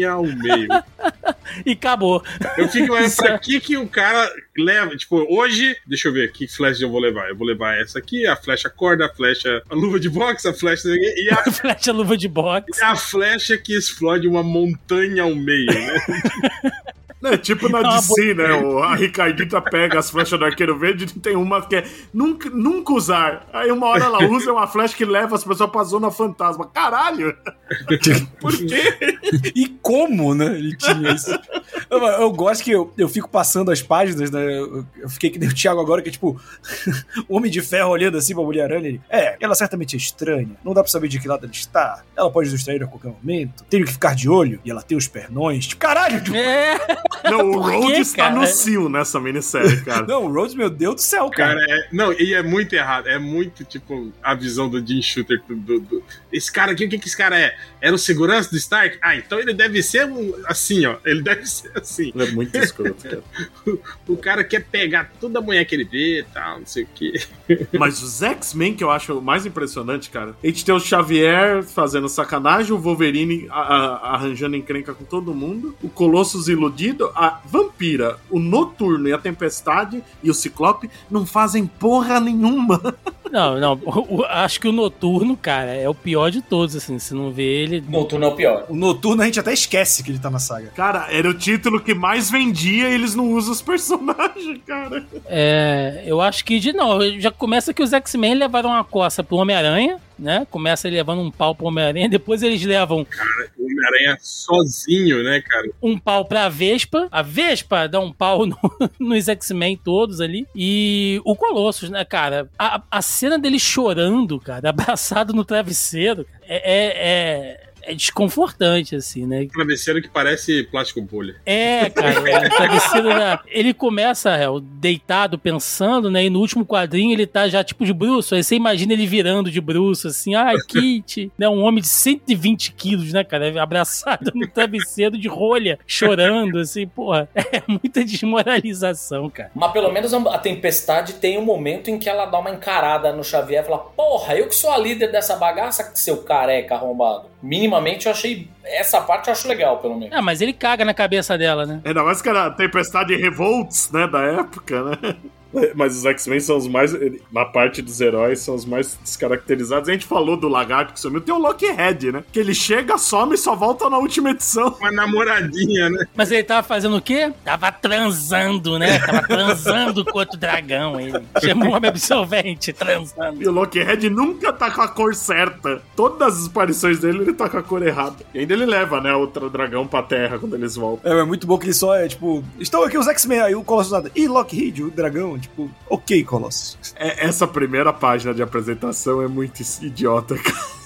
ao meio. [laughs]
E acabou.
Eu fico imaginando pra que que o cara leva. Tipo, hoje, deixa eu ver que flecha eu vou levar. Eu vou levar essa aqui, a flecha corda, a flecha. a luva de boxe, a flecha. E a, [laughs]
Flecha luva de boxe.
e a flecha que explode uma montanha ao meio, né? [laughs]
É tipo na [laughs]
É
DC, né? O, a Ricardita pega as flechas do arqueiro verde e tem uma que é nunca, nunca usar. Aí uma hora ela usa uma flecha que leva as pessoas pra zona fantasma. Caralho! [laughs] Por quê?
E como, né? Ele tinha isso. Eu, eu gosto que eu, eu fico passando as páginas, né? Eu, eu fiquei que nem o Thiago agora, que é tipo, o [laughs] Homem de Ferro olhando assim pra Mulher-Aranha. Ele, é, ela certamente é estranha. Não dá pra saber de que lado ela está. Ela pode nos distrair a qualquer momento. Tenho que ficar de olho. E ela tem os pernões. Tipo, caralho! tipo,
É,
Não, o
quê,
Rhodes tá
cara?
no cio nessa minissérie, cara.
Não, o Rhodes, meu Deus do céu, cara.
Cara, é, não, e é muito errado. É muito, tipo, a visão do Jim Shooter. Do, do- do- esse cara aqui, o que, que esse cara é? Era o segurança do Stark? Ah, então ele deve ser um- assim, ó. Ele deve ser assim.
Ele é muito escroto, cara. [laughs]
O cara quer pegar toda a mulher que ele vê e tal, não sei o quê. [laughs]
Mas os X-Men que eu acho mais impressionante, cara. A gente tem o Xavier fazendo sacanagem, o Wolverine a- a- arranjando encrenca com todo mundo, o Colossus iludido, a Vampira, o Noturno e a Tempestade e o Ciclope não fazem porra nenhuma. [laughs]
Não, não. o- o- acho que o Noturno, cara, é o pior de todos, assim. Se não vê ele.
Noturno é o pior.
O Noturno a gente até esquece que ele tá na saga.
Cara, era o título que mais vendia e eles não usam os [laughs] personagens, cara.
É, eu acho que de não. Já começa que os X-Men levaram uma coça pro Homem-Aranha, né? Começa ele levando um pau pro Homem-Aranha, [laughs] depois eles levam
O Homem-Aranha sozinho, né, cara?
um pau pra Vespa. A Vespa dá um pau no- [laughs] nos X-Men todos ali. E o Colossus, né, cara? A, a cena dele chorando, cara, [laughs] abraçado no travesseiro, cara, é, é, é- é desconfortante, assim, né?
Travesseiro que parece plástico bolha.
É, cara, o travesseiro da- ele começa é, deitado pensando, né? E no último quadrinho ele tá já tipo de bruxo. Aí você imagina ele virando de bruxo, assim, ai, [laughs] Kit, né? Um homem de 120 quilos, né, cara? Abraçado no travesseiro de rolha, chorando, assim, porra. [laughs] É muita desmoralização, cara.
Mas pelo menos a Tempestade tem um momento em que ela dá uma encarada no Xavier e fala: Porra, eu que sou a líder dessa bagaça, seu careca arrombado. Minimamente eu achei. Essa parte eu acho legal, pelo menos.
Ah, mas ele caga na cabeça dela, né?
Ainda mais que era a Tempestade Revolts, né, da época, né? [laughs] [laughs] Mas os X-Men são os mais. Na parte dos heróis, são os mais descaracterizados. A gente falou do lagarto que sumiu. Tem o Loki Red, né? Que ele chega, some e só volta na última edição.
Uma namoradinha, né?
Mas ele tava fazendo o quê? Tava transando, né? Tava transando com outro dragão. Ele chamou um homem absorvente, transando.
E o Loki Red nunca tá com a cor certa. Todas as aparições dele, ele tá com a cor errada. E ainda ele leva, né, outro dragão pra terra quando eles voltam.
É, é muito bom que ele só é, tipo, estão aqui os X-Men, aí o Colossus nada. E Lockheed, o dragão, tipo, ok, Colossus.
É- essa primeira página de apresentação é muito idiota, [laughs] cara.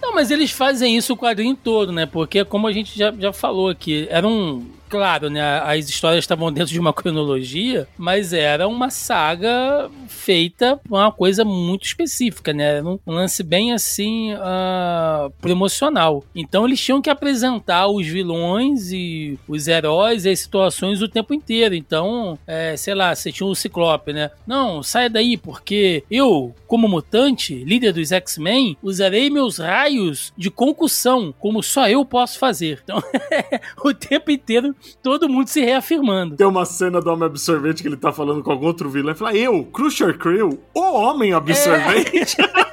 Não, mas eles fazem isso o quadrinho todo, né? Porque, como a gente já, já falou aqui, era um. Claro, né? As histórias estavam dentro de uma cronologia, mas era uma saga feita uma coisa muito específica, né? Um lance bem assim. ah, promocional. Então eles tinham que apresentar os vilões e os heróis e as situações o tempo inteiro. Então, é, sei lá, você tinha o Ciclope, né? Não, saia daí, porque eu, como mutante, líder dos X-Men, usarei meus raios de concussão, como só eu posso fazer. Então, [laughs] o tempo inteiro, todo mundo se reafirmando.
Tem uma cena do Homem Absorvente que ele tá falando com algum outro vilão e fala: Eu, Crusher Creel, o Homem Absorvente. [laughs]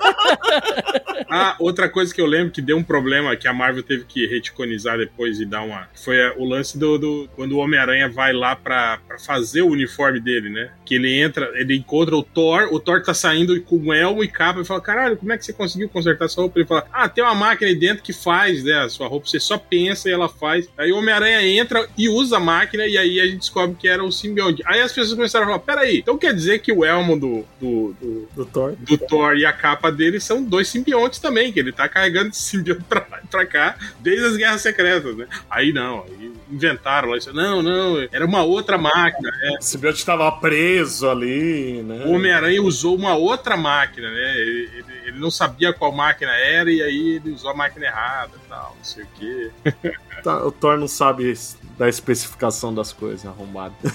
Ah, outra coisa que eu lembro que deu um problema que a Marvel teve que reticonizar depois e dar uma. Foi o lance do, do- quando o Homem-Aranha vai lá pra, pra fazer o uniforme dele, né? Que ele entra, ele encontra o Thor, o Thor tá saindo com elmo e capa e fala: Caralho, como é que você conseguiu consertar essa roupa? Ele fala: Ah, tem uma máquina aí dentro que faz, né? A sua roupa, você só pensa e ela faz. Aí o Homem-Aranha entra e usa a máquina e aí a gente descobre que era o simbionte. Aí as pessoas começaram a falar: Peraí, então quer dizer que o elmo do, do, do,
do Thor.
do Thor e a capa dele são dois simbiontes também, que ele tá carregando esse simbionte pra, pra cá desde as Guerras Secretas, né? Aí não, aí inventaram lá isso. Não, não, era uma outra máquina. É.
O simbionte estava preso ali, né?
O Homem-Aranha usou uma outra máquina, né? Ele, ele, ele não sabia qual máquina era e aí ele usou a máquina errada e tal, não sei o quê. [laughs]
Tá, O Thor não sabe da especificação das coisas, arrombado. [laughs]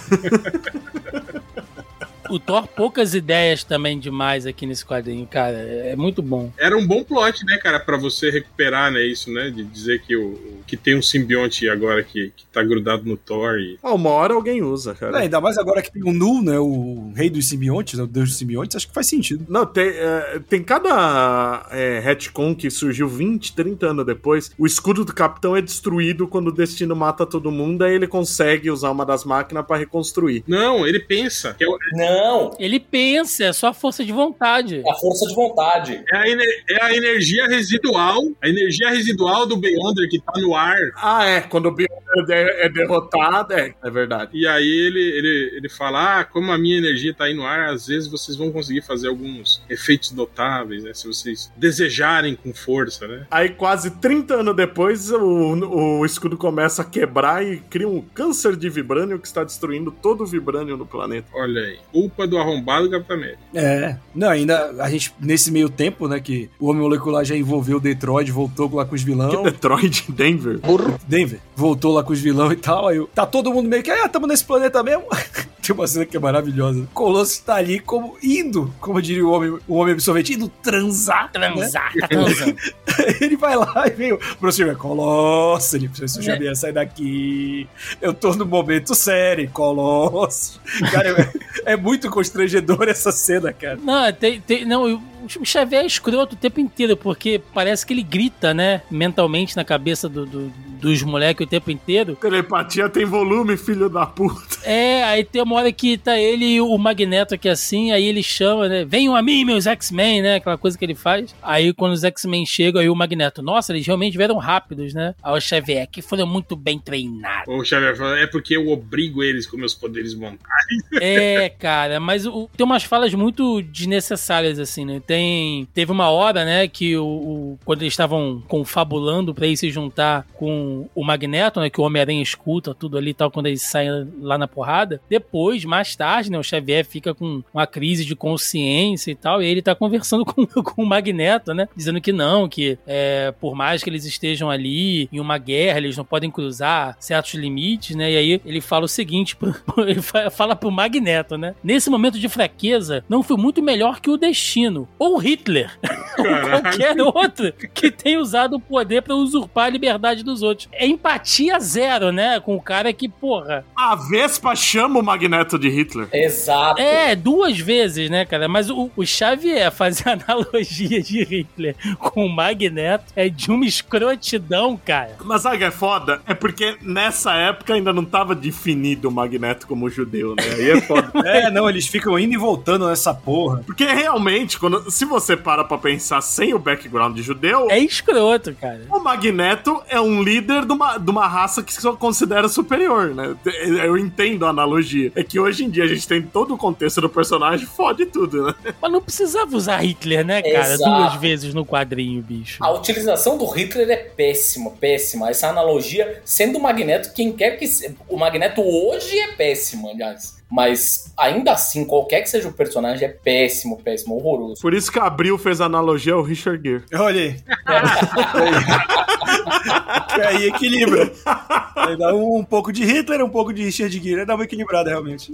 O Thor, poucas ideias também demais aqui nesse quadrinho, cara. É muito bom.
Era um bom plot, né, cara, pra você recuperar, né, isso, né, de dizer que, o- que tem um simbionte agora que, que tá grudado no Thor e...
Ah, uma hora alguém usa,
É,
cara.
ainda mais agora que tem o Nu, né? O rei dos simbiontes, né, o deus dos simbiontes, acho que faz sentido.
Não, tem, é, tem cada é, retcon que surgiu 20, 30 anos depois. O escudo do capitão é destruído quando o destino mata todo mundo, aí ele consegue usar uma das máquinas pra reconstruir.
Não, ele pensa que é,
Não,
Ele pensa, é só força de vontade.
é a força de vontade.
é a, é a energia residual, a energia residual do Beyonder que tá no ar.
Ah, é. Quando o Beyonder é, é derrotado, é, é verdade.
E aí ele, ele, ele fala: Ah, como a minha energia tá aí no ar, às vezes vocês vão conseguir fazer alguns efeitos notáveis, né? Se vocês desejarem com força, né?
Aí, quase 30 anos depois, o, o escudo começa a quebrar e cria um câncer de vibrânio que está destruindo todo o vibrânio no planeta.
Olha aí. Culpa do arrombado do Capitão América.
É. Não, ainda a gente, nesse meio tempo, né, que o Homem Molecular já envolveu Detroit, voltou lá com os vilão.
Que Detroit, Denver.
Denver. Voltou lá com os vilão e tal. Aí tá todo mundo meio que, ah, tamo nesse planeta mesmo. [laughs] Tem uma cena que é maravilhosa. Colosso tá ali como indo, como diria o homem, o homem absorvente, indo transar. né?
Transar, tá transando. [laughs]
Ele vai lá e vem o professor Xavier, Colosso, ele, professor Xavier, sai daqui. Eu tô no momento sério, Colosso. Cara, é, é muito constrangedor essa cena, cara.
Não, tem, tem, não, o Xavier é escroto o tempo inteiro, porque parece que ele grita, né? Mentalmente na cabeça do- do- dos moleques o tempo inteiro.
Telepatia tem volume, filho da puta.
É, aí tem uma hora que tá ele e o Magneto aqui assim, aí ele chama, né? Venham a mim, meus X-Men, né? Aquela coisa que ele faz. Aí quando os X-Men chegam, aí o Magneto, nossa, eles realmente vieram rápidos, né? Aí o Xavier, que foram muito bem treinados.
O Xavier fala: É porque eu obrigo eles com meus poderes montados.
É, cara, mas o- tem umas falas muito desnecessárias, assim, né? Tem. Teve uma hora, né, que o. o- quando eles estavam confabulando pra ir se juntar com o Magneto, né? Que o Homem-Aranha escuta tudo ali e tal, quando eles saem lá na porrada. Depois, mais tarde, né, o Xavier fica com uma crise de consciência e tal, e ele tá conversando [laughs] com, com o Magneto, né? Dizendo que não, que é, por mais que eles estejam ali em uma guerra, eles não podem cruzar certos limites, né? E aí ele fala o seguinte, [laughs] ele fa- fala pro Magneto, né? Nesse momento de fraqueza, não fui muito melhor que o destino, ou Hitler, [laughs] ou qualquer outro que tenha usado o poder pra usurpar a liberdade dos outros. É empatia zero, né? Com o cara que, porra,
A Vespa chama o Magneto de Hitler.
Exato.
é, duas vezes, né, cara? Mas o, o Xavier [laughs] fazer analogia de Hitler com o Magneto é de uma escrotidão, cara.
Mas sabe o que é foda? É porque nessa época ainda não tava definido o Magneto como judeu, né? Aí é foda. [laughs]
É, não, eles ficam indo e voltando nessa porra.
Porque realmente, quando, se você para pra pensar sem o background de judeu,
É escroto, cara.
o Magneto é um líder de uma, de uma raça que se considera superior, né? Eu entendo a analogia. É que hoje em dia a gente tem todo o contexto do personagem, fode tudo, né?
Mas não precisava usar Hitler, né, cara?
Exato.
Duas vezes no quadrinho, bicho.
A utilização do Hitler é péssima, péssima. Essa analogia, sendo o Magneto, quem quer que. O Magneto hoje é péssimo, aliás. Mas ainda assim, qualquer que seja o personagem, é péssimo, péssimo, horroroso.
Por isso que a Abril fez a analogia ao Richard Gere.
Olha aí. Que [laughs] aí equilibra. Aí dá um, um pouco de Hitler, um pouco de Richard Gere. Aí dá uma equilibrada, realmente.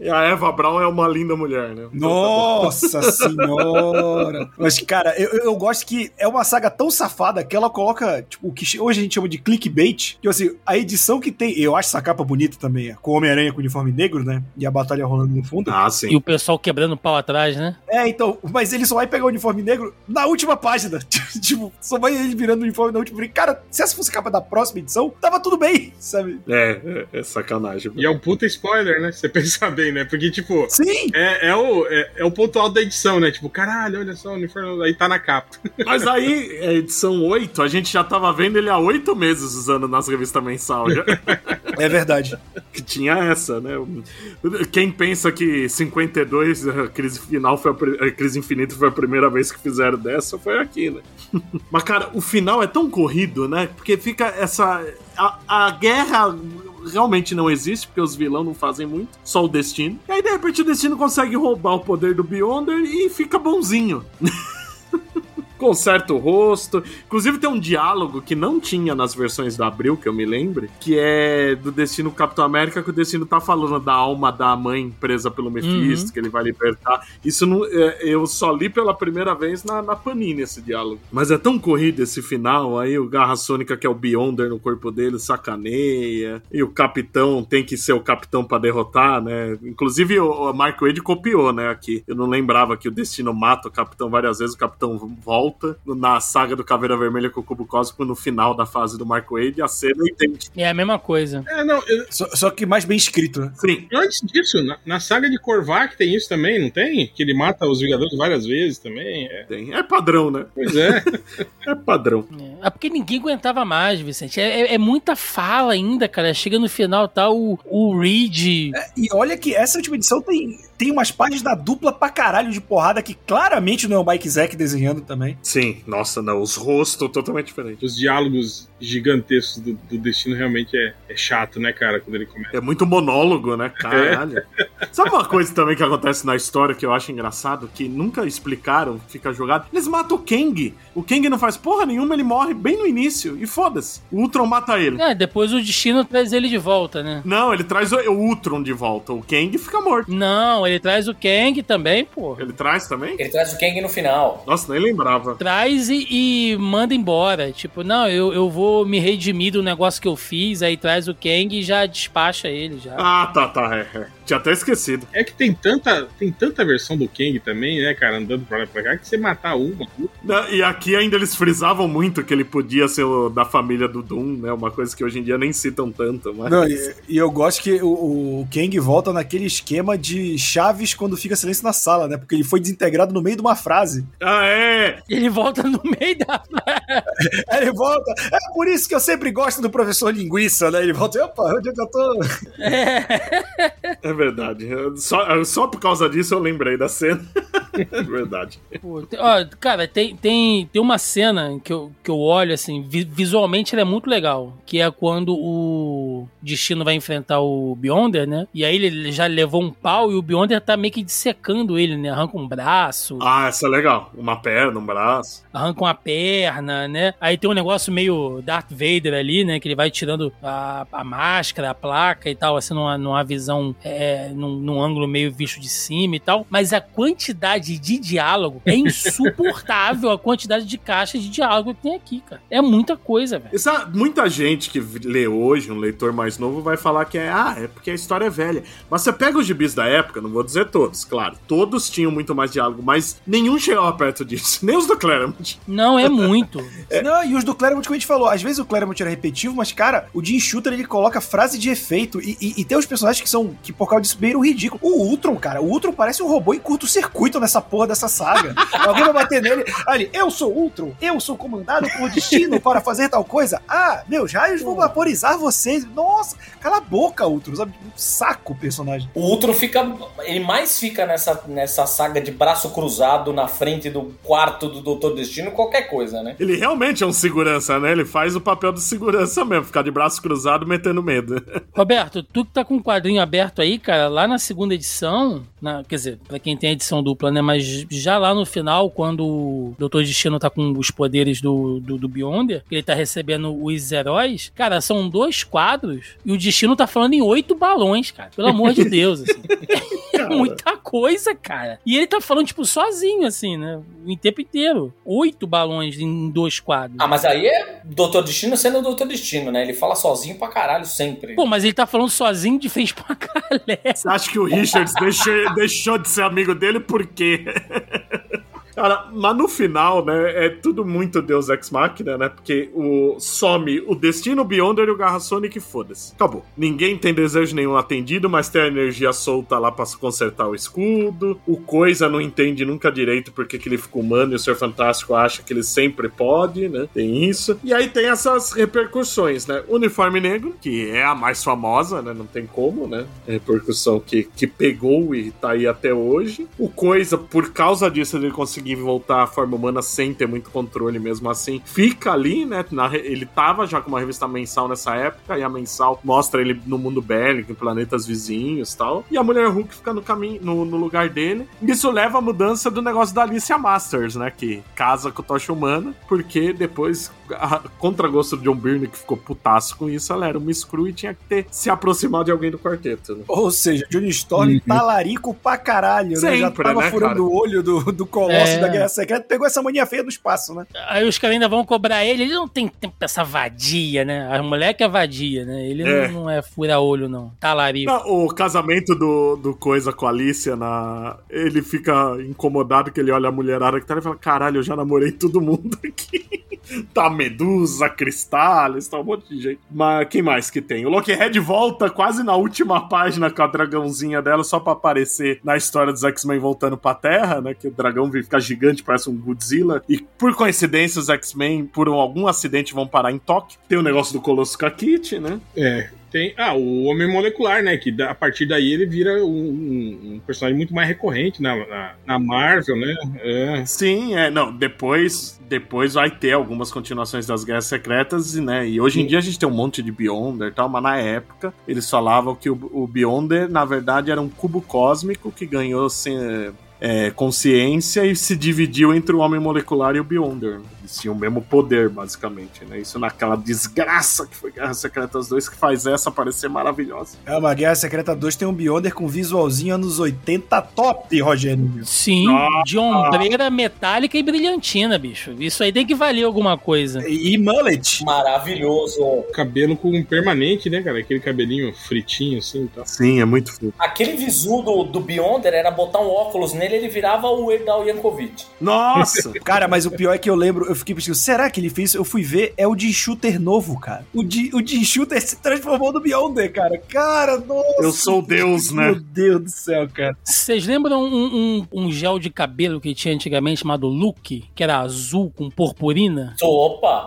E a Eva Braun é uma linda mulher, né?
Nossa senhora! Mas, cara, eu, eu gosto que é uma saga tão safada que ela coloca, tipo, o que hoje a gente chama de clickbait. Que, assim, a edição que tem. Eu acho essa capa bonita também, é, com o Homem-Aranha com o uniforme negro, né? E a batalha rolando no fundo.
Ah,
E
sim.
o pessoal quebrando o pau atrás, né?
É, então, mas ele só vai pegar o uniforme negro na última página. [laughs] tipo, só vai ele virando o uniforme na última. Cara, se essa fosse a capa da próxima edição, tava tudo bem, sabe?
É, é, é sacanagem.
E é um puta spoiler, né? Você [laughs] pensar bem, né? Porque, tipo,
Sim!
é, é, o, é, é o ponto alto da edição, né? Tipo, caralho, olha só, o uniforme aí tá na capa. [laughs]
Mas aí, é edição 8, a gente já tava vendo ele há oito meses usando nas revistas mensal. Já,
É verdade.
que tinha essa, né? Quem pensa que 52, a crise final foi a, a crise infinita foi a primeira vez que fizeram dessa, foi aqui, né? [laughs] Mas, cara, o final é tão corrido, né? Porque fica essa. A, guerra realmente não existe, porque os vilões não fazem muito, só o destino. E aí, de repente, o destino consegue roubar o poder do Beyonder e fica bonzinho. [laughs] Conserta o rosto. Inclusive tem um diálogo que não tinha nas versões da Abril, que eu me lembre, que é do Destino Capitão América, que o Destino tá falando da alma da mãe presa pelo Mephisto, que ele vai libertar. Isso não, é, eu só li pela primeira vez na, na Panini esse diálogo. Mas é tão corrido esse final, aí o Garra Sônica, que é o Beyonder no corpo dele, sacaneia. E o Capitão tem que ser o Capitão pra derrotar, né? Inclusive o, o Mark Wade copiou, né, aqui. Eu não lembrava que o Destino mata o Capitão várias vezes, o Capitão volta. Na saga do Caveira Vermelha com o Cubo Cósmico, no final da fase do Mark Wade, a cena é idêntica.
É a mesma coisa.
É, não, eu-
Só, só que mais bem escrito, né?
Sim,
antes disso, na, na saga de Korvac tem isso também, não tem? Que ele mata os Vingadores várias vezes também. É.
tem. É padrão, né?
Pois é. [laughs]
É padrão.
É porque ninguém aguentava mais, Vicente. É, é- é muita fala ainda, cara. Chega no final, tá o, o Reed.
E olha que essa última edição tem, tem umas páginas da dupla pra caralho de porrada que claramente não é o Mike Zack desenhando também.
Sim, nossa, não. Os rostos totalmente diferentes.
Os diálogos gigantescos do, do destino realmente é, é chato, né, cara, quando ele começa.
É muito monólogo, né? Caralho. [laughs] Sabe uma coisa também que acontece na história que eu acho engraçado? Que nunca explicaram, fica jogado. Eles matam o Kang. O Kang não faz porra nenhuma, ele morre bem no início. E foda-se. O Ultron mata ele.
É, depois o destino traz ele de volta, né?
Não, ele traz o, o Ultron de volta. O Kang fica morto.
Não, ele traz o Kang também, pô.
Ele traz também?
Ele traz o Kang no final.
Nossa, nem lembrava.
Traz e, e manda embora. Tipo, não, eu, eu vou me redimir do negócio que eu fiz. Aí traz o Kang e já despacha ele já.
Ah, tá, tá. É, é. Tinha até esquecido.
É que tem tanta, tem tanta versão do Kang também, né, cara, andando pra lá e pra cá, que você matar uma.
Não, E aqui ainda eles frisavam muito que ele podia ser o da família do Doom, né? Uma coisa que hoje em dia nem citam tanto, mas.
Não, e, e eu gosto que o, o Kang volta naquele esquema de chaves quando fica silêncio na sala, né? Porque ele foi desintegrado no meio de uma frase.
Ah, é!
Ele volta no meio da. [laughs]
Ele volta. É por isso que eu sempre gosto do professor linguiça, né? Ele volta, opa, onde é que eu tô?
É [laughs] verdade. Só, só por causa disso eu lembrei da cena. [laughs] É verdade.
Pô, tem- ó, cara, tem, tem, tem uma cena que eu, que eu olho assim, vi- visualmente ela é muito legal. Que é quando o Destino vai enfrentar o Beyonder, né? E aí ele já levou um pau e o Beyonder tá meio que dissecando ele, né? Arranca um braço,
Ah, essa é legal. Uma perna, um braço.
arranca uma perna, né? Aí tem um negócio meio Darth Vader ali, né? Que ele vai tirando a, a máscara, a placa e tal, assim, numa, numa visão, é, num, num ângulo meio visto de cima e tal. Mas a quantidade de diálogo é insuportável a quantidade de caixas de diálogo que tem aqui, cara. É muita coisa, velho.
Essa, muita gente que lê hoje, um leitor mais novo, vai falar que é, ah, é porque a história é velha. Mas você pega os gibis da época, não vou dizer todos, claro. Todos tinham muito mais diálogo, mas nenhum chegava perto disso. [laughs] Nem os do Claremont.
Não, é muito.
Não, e os do Claremont, como a gente falou, às vezes o Claremont era repetitivo, mas, cara, o Jim Shooter, ele coloca frase de efeito e, e, e tem os personagens que são, que por causa disso, beiram o ridículo. O Ultron, cara, o Ultron parece um robô em curto-circuito nessa porra dessa saga. [laughs] Alguém vai bater nele, ali, eu sou Ultron, eu sou comandado por destino para fazer tal coisa. Ah, meus raios vão vaporizar vocês. Nossa, cala a boca, Ultron, sabe? Um saco o personagem.
O Ultron fica. Ele mais fica nessa, nessa saga de braço cruzado na frente do quarto do Doutor Destino, qualquer coisa, né?
Ele realmente é um segurança, né? Ele faz o papel de segurança mesmo, ficar de braço cruzado metendo medo.
Roberto, tu que tá com o quadrinho aberto aí, cara, lá na segunda edição, na- quer dizer, pra quem tem a edição dupla, né? Mas já lá no final, quando o Doutor Destino tá com os poderes do, do, do Beyonder, que ele tá recebendo os heróis, cara, são dois quadros e o Destino tá falando em oito balões, cara. Pelo amor de Deus, assim. [laughs] É muita coisa, cara. E ele tá falando, tipo, sozinho, assim, né? O tempo inteiro. Oito balões em dois quadros.
Ah, mas aí é Doutor Destino sendo o Doutor Destino, né? Ele fala sozinho pra caralho sempre.
Pô, mas ele tá falando sozinho de frente pra
Você acha que o Richards deixou, deixou de ser amigo dele por quê? Cara, mas no final, né, é tudo muito Deus Ex Machina, né? Porque o some o Destino, Beyonder e o Garra Sonic, foda-se. Acabou. Ninguém tem desejo nenhum atendido, mas tem a energia solta lá pra consertar o escudo. O Coisa não entende nunca direito porque que ele fica humano e o Senhor Fantástico acha que ele sempre pode, né? Tem isso. E aí tem essas repercussões, né? Uniforme Negro, que é a mais famosa, né? Não tem como, né? Repercussão que, que pegou e tá aí até hoje. O Coisa, por causa disso, ele conseguir voltar à forma humana sem ter muito controle mesmo assim, fica ali, né? Na, ele tava já com uma revista mensal nessa época, e a mensal mostra ele no mundo bélico, em planetas vizinhos tal. E a mulher Hulk fica no caminho, no, no lugar dele. Isso leva à mudança do negócio da Alicia Masters, né? Que casa com o Tocha Humana, porque depois, a, contra gosto do John Byrne, que ficou putaço com isso, ela era uma screw e tinha que ter se aproximado de alguém do quarteto. Né?
Ou seja, Johnny Storm talarico pra caralho, né? Já
Sempre,
tava
né,
furando
cara?
o olho do, do Colosso
É.
da Guerra Secreta, pegou essa mania feia do espaço, né?
Aí os caras ainda vão cobrar ele. Ele não tem tempo pra essa vadia, né? A mulher que é vadia, né? Ele
É.
Não, não é fura-olho, não. Talarico.
Não, o casamento do, do Coisa com a Alicia, na... ele fica incomodado que ele olha a mulherada que tá ali e fala: Caralho, eu já namorei todo mundo aqui. [laughs] tá Medusa, Cristales, tá um monte de gente. Mas quem mais que tem? O Lockhead volta quase na última página com a dragãozinha dela só pra aparecer na história dos X-Men voltando pra Terra, né? Que o dragão fica gigante, parece um Godzilla. E por coincidência, os X-Men, por algum acidente, vão parar em Tóquio. Tem o negócio do Colosso Kitty, né?
É. Tem, ah, o Homem Molecular, né? Que a partir daí ele vira um, um- personagem muito mais recorrente na, na, na Marvel, né? É.
Sim, é, não, depois, depois vai ter algumas continuações das Guerras Secretas, né, e hoje em dia a gente tem um monte de Beyonder e tal, mas na época eles falavam que o, o Beyonder, na verdade, era um cubo cósmico que ganhou assim, é, consciência e se dividiu entre o Homem Molecular e o Beyonder. Eles tinham o mesmo poder, basicamente, né, isso naquela desgraça que foi Guerras Secretas 2, que faz essa parecer maravilhosa.
É uma Guerra Secreta 2 tem um Beyonder com visualzinho anos 80 top, Rogério.
Sim,
Nossa.
de ombreira metálica e brilhantina, bicho. Isso aí tem que valer alguma coisa.
E, e mullet.
Maravilhoso.
Cabelo com permanente, né, cara? Aquele cabelinho fritinho assim e tal.
Sim, é muito fofo.
Aquele visu do, do Beyonder era botar um óculos nele ele virava o Erdal Yankovic.
Nossa! [laughs]
Cara, mas o pior é que eu lembro, eu fiquei pensando, será que ele fez isso? Eu fui ver, é o Jim Shooter novo, cara. O Jim, o Shooter se transformou no Beyonder, cara. Cara, nossa.
Eu sou Deus, né?
Meu Deus do céu, cara.
Vocês lembram um, um- um gel de cabelo que tinha antigamente chamado Look, que era azul com purpurina?
Opa!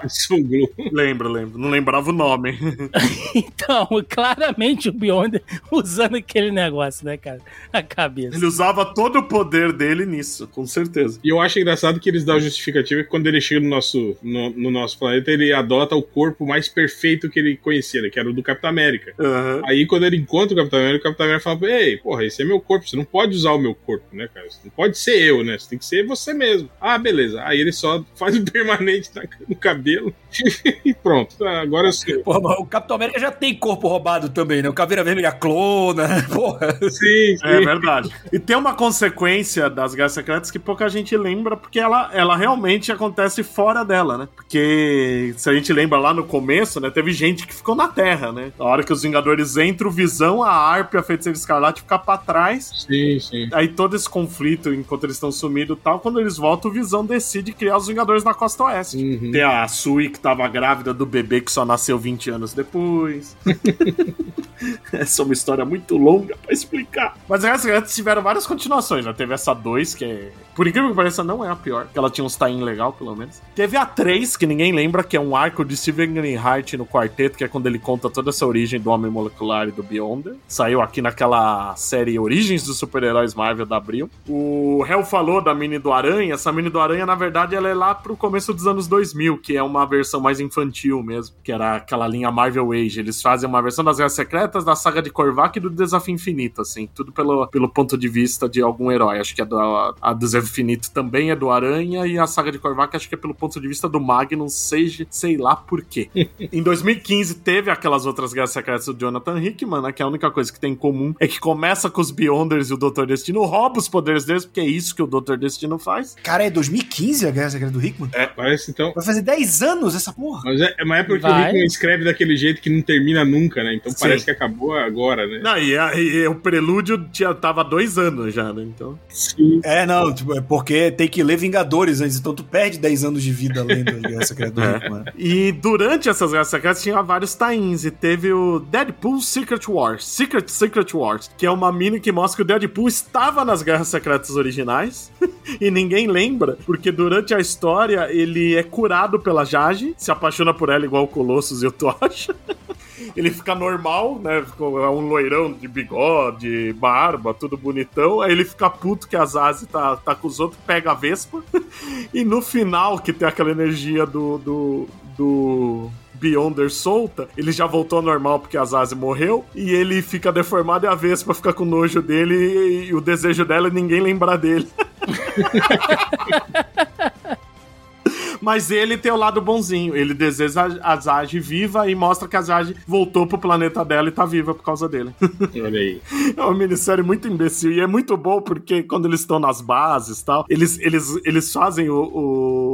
Lembro, lembro. Não lembrava o nome. [laughs] [laughs]
Então, claramente o Beyonder usando aquele negócio, né, cara? A cabeça.
Ele usava todo o poder dele nisso, com certeza.
E eu acho engraçado que eles dão a justificativa que quando ele chega no nosso, no, no nosso planeta, ele adota o corpo mais perfeito que ele conhecia, né, que era o do Capitão América.
Aham.
Aí quando ele encontra o Capitão América, o Capitão América fala: Ei, porra, esse é meu corpo, você não pode usar o meu corpo, né, cara? Você não pode ser eu, né? Você tem que ser você mesmo. Ah, beleza. Aí ele só faz o [laughs] permanente na- no cabelo [laughs] e pronto. Ah, Agora eu sei.
Porra, mas o Capitão América já tem corpo roubado também, né? O Caveira Vermelha clona, [laughs] porra.
Sim, sim.
É verdade. E tem uma consequência das Guerras Secretas que pouca gente lembra, porque ela, ela realmente acontece fora dela, né? Porque se a gente lembra lá no começo, né? Teve gente que ficou na Terra, né? Na hora que os Vingadores entram, o Visão, a Harp e a Feiticeira Escarlate ficar pra trás.
Sim, sim.
Aí todo esse conflito, enquanto eles estão sumidos e tal, quando eles voltam, o Visão decide criar os Vingadores na Costa Oeste.
Uhum.
Tem a Sui que tava grávida do bebê que só nasceu 20 anos depois. [laughs] essa é uma história muito longa pra explicar. Mas as Secretas tiveram várias continuações, né? Teve essa 2, que é. Por incrível que pareça, não é a pior. Que ela tinha uns tie legal, pelo menos. Teve a 3, que ninguém lembra, que é um arco de Steven Greenhart no quarteto, que é quando ele conta toda essa origem do Homem Molecular e do Beyonder. Saiu aqui naquela série Origens dos Super-Heróis Marvel da Abril. O Hell falou da mini do Aranha. Essa mini do Aranha, na verdade, ela é lá pro começo dos anos 2000, que é uma versão mais infantil mesmo, que era aquela linha Marvel Age. Eles fazem uma versão das Guerras Secretas, da saga de Korvac e do Desafio Infinito, assim, tudo pelo, pelo ponto de vista de algum herói. Acho que do, a do Desafio Infinito também é do Aranha e a saga de Korvac acho que é pelo ponto de vista do Magnum, seja sei lá por quê. [laughs] em 2015 teve aquelas outras guerras secretas do Jonathan Hickman, né, que a única coisa que tem em comum é que começa com os Beyonders e o Dr. Destino rouba os poderes deles, porque é isso que o Dr. Destino faz.
Cara, é 2015 a Guerra Secreta do Hickman?
Parece então.
Vai fazer 10 anos essa porra.
Mas é, é uma época que o
Vai.
Hickman escreve daquele jeito que não termina nunca, né? Então
Sim.
parece que acabou agora, né?
Não, e, a- e o prelúdio tinha, tava há dois anos já, né? Então.
Sim.
É, não, tipo, é porque tem que ler Vingadores antes, então tu perde 10 anos de vida lendo a Guerra Secreta do
É. E durante essas guerras secretas tinha vários tains. E teve o Deadpool Secret Wars. Secret Secret Wars. Que é uma mini que mostra que o Deadpool estava nas guerras secretas originais. [laughs] e ninguém lembra. Porque durante a história ele é curado pela Jage. Se apaixona por ela igual o Colossus e o Tocha. [laughs] Ele fica normal, né? Ficou- É um loirão de bigode, barba, tudo bonitão. Aí ele fica puto que a Zazi tá, tá com os outros, pega a Vespa. [laughs] e no final, que tem aquela energia do, do, do Beyonder solta, ele já voltou ao normal porque a Zazi morreu. E ele fica deformado e a Vespa fica com nojo dele. E, e o desejo dela é ninguém lembrar dele. [laughs] Mas ele tem o lado bonzinho. Ele deseja a Zage viva e mostra que a Zage voltou pro planeta dela e tá viva por causa dele. [laughs]
Olha aí.
É uma minissérie muito imbecil. E é muito bom porque quando eles estão nas bases e tal, eles, eles, eles fazem o,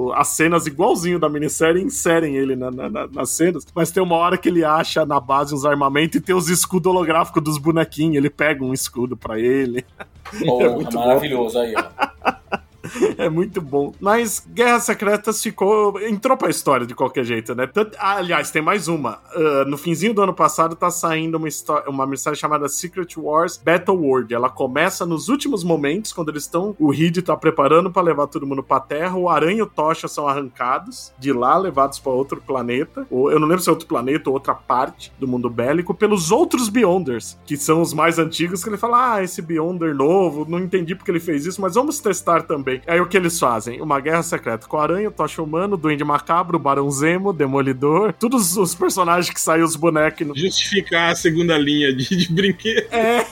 o- as cenas igualzinho da minissérie e inserem ele na- na- na- nas cenas. Mas tem uma hora que ele acha na base uns armamentos e tem os escudos holográficos dos bonequinhos. Ele pega um escudo pra ele. [laughs]
Porra,
muito
maravilhoso aí, ó. [laughs] [laughs]
É muito bom. Mas Guerras Secretas ficou. entrou pra história de qualquer jeito, né? Ah, aliás, tem mais uma. Ah, no finzinho do ano passado tá saindo uma, histó- uma mensagem chamada Secret Wars Battle World. Ela começa nos últimos momentos, quando eles estão. O Reed tá preparando pra levar todo mundo pra Terra. O Aranha e o Tocha são arrancados de lá, levados pra outro planeta. Ou, eu não lembro se é outro planeta ou outra parte do mundo bélico, pelos outros Beyonders, que são os mais antigos, que ele fala: Ah, esse Beyonder novo, não entendi porque ele fez isso, mas vamos testar também. Aí o que eles fazem? Uma guerra secreta com o Aranha, Tocha Humano, Duende Macabro, Barão Zemo, Demolidor, todos os personagens que saíram os bonecos. No...
Justificar a segunda linha de, de brinquedo.
É.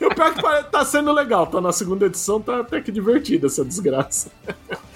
E o pior que tá sendo legal, tá na segunda edição, tá até que divertida essa desgraça.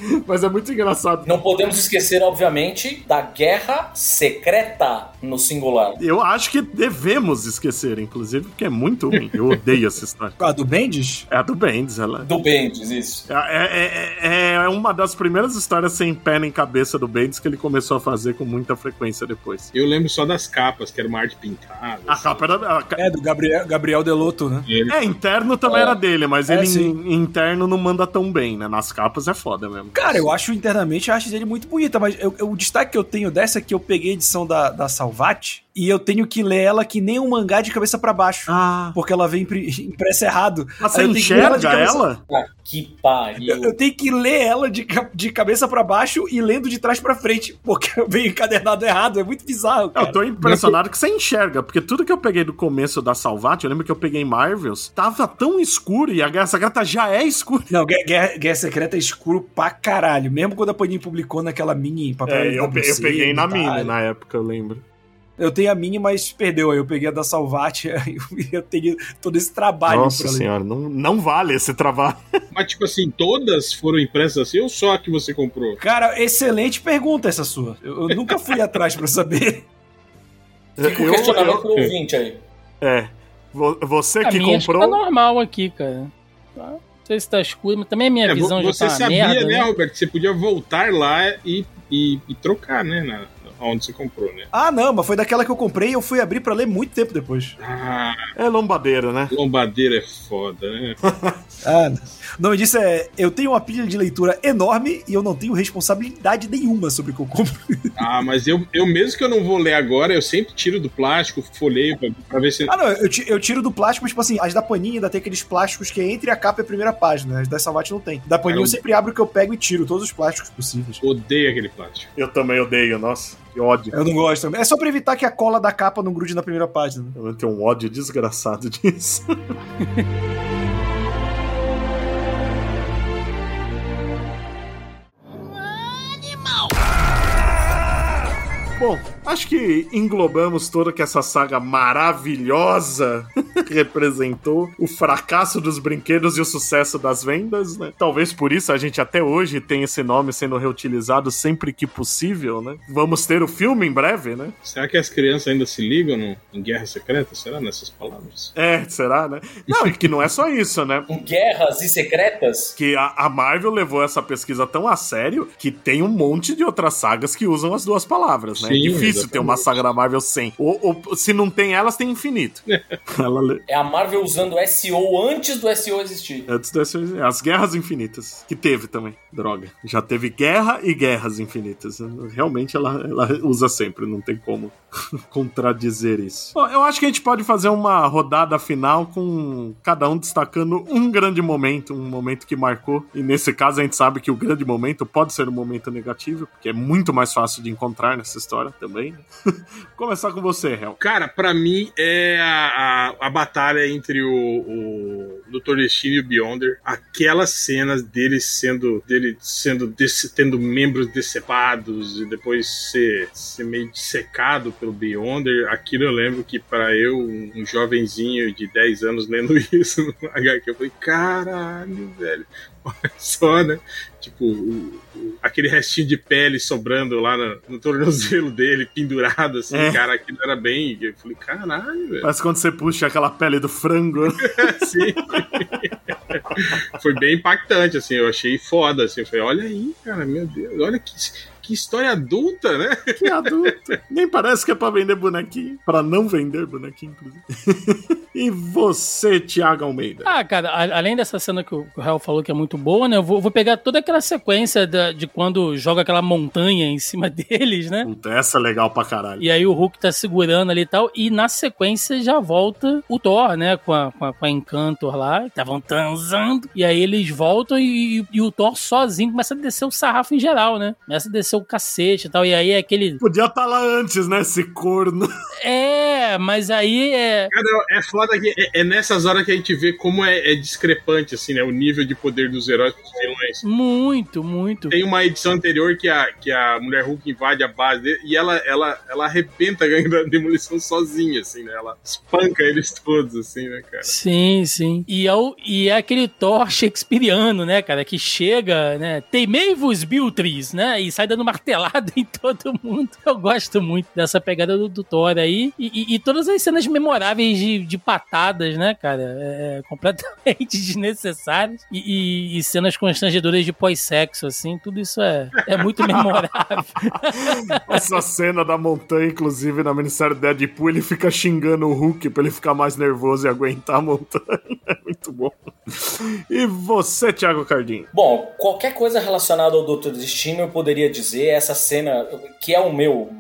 [laughs] Mas é muito engraçado.
Não podemos esquecer, obviamente, da Guerra Secreta no singular.
Eu acho que devemos esquecer, inclusive, porque é muito ruim. Eu odeio essa história. [laughs]
Ah, do Bendis?
É a do Bendis, ela.
Do Bendis, isso.
É, é- é- é uma das primeiras histórias sem pé nem cabeça do Bendis que ele começou a fazer com muita frequência depois.
Eu lembro só das capas, que era uma arte pintada.
A capa era. a ca-
É, do Gabriel, Gabriel Deloto, né?
Ele-
É, interno também
É.
era dele, mas
É,
ele
sim.
em- interno não manda tão bem, né? Nas capas é foda mesmo.
Cara, eu acho internamente a arte dele muito bonita, mas eu- eu- o destaque que eu tenho dessa é que eu peguei a edição da, da Salvat e eu tenho que ler ela que nem um mangá de cabeça pra baixo.
Ah,
Porque ela vem impressa errado.
mas
Aí
você
eu tenho que ler ela de
enxerga
cabeça-
ela?
Ah, que pariu.
Eu, eu tenho que ler ela de, de cabeça pra baixo e lendo de trás pra frente, porque veio encadernado errado. É muito bizarro, cara.
Eu tô impressionado que você enxerga, porque tudo que eu peguei do começo da Salvat, eu lembro que eu peguei Marvels, tava tão escuro e a Guerra Secreta já é escura.
Não, Guerra, Guerra- Secreta é escuro pra caralho. Mesmo quando a Panini publicou naquela mini papel
É, eu, eu peguei na mini na época, eu lembro.
Eu tenho a mini, mas perdeu. Aí eu peguei a da Salvat, [laughs] aí eu tenho todo esse trabalho
Nossa senhora, não, não vale esse trabalho. [laughs]
Mas, tipo assim, todas foram impressas assim ou só a que você comprou?
Cara, excelente pergunta essa sua. Eu, eu nunca fui [laughs] atrás pra saber.
Fica o
Eu-
questionamento
eu-
pro ouvinte aí.
É. Vo- Você
A
que
minha acho que
comprou.
tá normal aqui, cara. Tá? Não sei se tá escuro, mas também a minha
É,
visão já
você
tá
sabia,
merda,
né,
né?
Roberto? que Você podia voltar lá e, e, e trocar, né? Na, onde você comprou, né?
Ah, não, mas foi daquela que eu comprei e eu fui abrir pra ler muito tempo depois.
Ah,
É lombadeira, né?
lombadeira é foda, né? [laughs]
Ah, o nome disso é Eu tenho uma pilha de leitura enorme e eu não tenho responsabilidade nenhuma sobre o que eu compro. [laughs]
Ah, mas eu, eu mesmo que eu não vou ler agora, eu sempre tiro do plástico, folheio pra, pra ver se.
Ah, não, eu, eu tiro do plástico, mas, tipo assim, as da Panini ainda tem aqueles plásticos que é entre a capa e a primeira página. As da Salvat não tem. Da Panini
Caramba.
eu sempre abro o que eu pego e tiro todos os plásticos possíveis.
Odeio aquele plástico.
Eu também odeio, nossa. Que ódio.
Eu não gosto. É só pra evitar que a cola da capa não grude na primeira página.
Eu tenho um ódio desgraçado disso. [laughs] Bom, acho que englobamos toda que essa saga maravilhosa [laughs] representou o fracasso dos brinquedos e o sucesso das vendas, né? Talvez por isso a gente até hoje tem esse nome sendo reutilizado sempre que possível, né? Vamos ter o filme em breve, né?
Será que as crianças ainda se ligam no, em Guerra Secreta? Será nessas palavras?
É, será, né? Não, e que não é só isso, né?
Com guerras e secretas?
Que a, a Marvel levou essa pesquisa tão a sério que tem um monte de outras sagas que usam as duas palavras, né?
Sim,
é difícil
exatamente.
ter uma saga da Marvel sem. Ou, ou se não tem elas, tem infinito. [laughs] Ela
É a Marvel usando o SEO antes do SEO existir.
Antes dessas, as guerras infinitas. Que teve também. Droga. Já teve guerra e guerras infinitas. Realmente ela, ela usa sempre, não tem como [laughs] contradizer isso. Bom, eu acho que a gente pode fazer uma rodada final com cada um destacando um grande momento, um momento que marcou. E nesse caso a gente sabe que o grande momento pode ser um momento negativo, porque é muito mais fácil de encontrar nessa história também. Né? [laughs] Começar com você, Hel.
Cara, pra mim é a, a, a batalha entre o, o Dr. Destino e o Beyonder. Aquelas cenas dele sendo. dele sendo desse- tendo membros decepados e depois ser, ser meio dissecado pelo Beyonder. Aquilo eu lembro que pra eu, um, jovenzinho de 10 anos lendo [laughs] isso no HQ, eu falei, caralho, velho. [laughs] Olha só, né? Tipo, o- o- aquele restinho de pele sobrando lá no, no tornozelo dele, pendurado, assim,
É.
cara, aquilo era bem. Eu falei, caralho, velho.
Mas quando você puxa aquela pele do frango. [laughs]
Sim. Foi bem impactante, assim, eu achei foda, assim, falei, olha aí, cara, meu Deus, olha que, que história adulta, né?
Que adulto. Nem parece que é pra vender bonequinho. Pra não vender bonequinho, inclusive. e você, Thiago Almeida?
Ah, cara, a- além dessa cena que o que o Raul falou que é muito boa, né? Eu vou, vou pegar toda aquela sequência da- de quando joga aquela montanha em cima [laughs] deles, né?
Puta, essa é legal pra caralho.
E aí o Hulk tá segurando ali e tal. E na sequência já volta o Thor, né? Com a, com a, com a Encantor lá. Estavam transando. E aí eles voltam e, e o Thor sozinho começa a descer o sarrafo em geral, né? Começa a descer o cacete e tal. E aí é aquele.
Podia estar lá antes, né? Esse corno.
É, mas aí é.
Cara, é foda que é, é nessas horas que a gente vê como é, é discrepante, assim, né? O nível de poder dos heróis com os vilões.
Muito, muito.
Tem uma edição anterior que a, que a Mulher Hulk invade a base dele e ela, ela, ela arrebenta a gangue da demolição sozinha, assim, né? Ela espanca eles todos, assim, né, cara?
Sim, sim. E é, o, e é aquele Thor shakespeariano, né, cara? Que chega, né? Teimei-vos, Biltris, né? E sai dando martelada [laughs] em todo mundo. Eu gosto muito dessa pegada do, do Thor aí. E, e- e todas as cenas memoráveis de, de patadas, né, cara? É, é completamente [laughs] desnecessárias. E, e- e cenas constrangedoras de pós-sexo, assim. Tudo isso é, é muito memorável. [laughs]
Essa cena da montanha, inclusive, na minissérie Deadpool, ele fica xingando o Hulk pra ele ficar mais nervoso e aguentar a montanha. [laughs] É muito bom. E você, Thiago Cardinho?
Bom, qualquer coisa relacionada ao Doutor Destino eu poderia dizer. Essa cena, que é o meu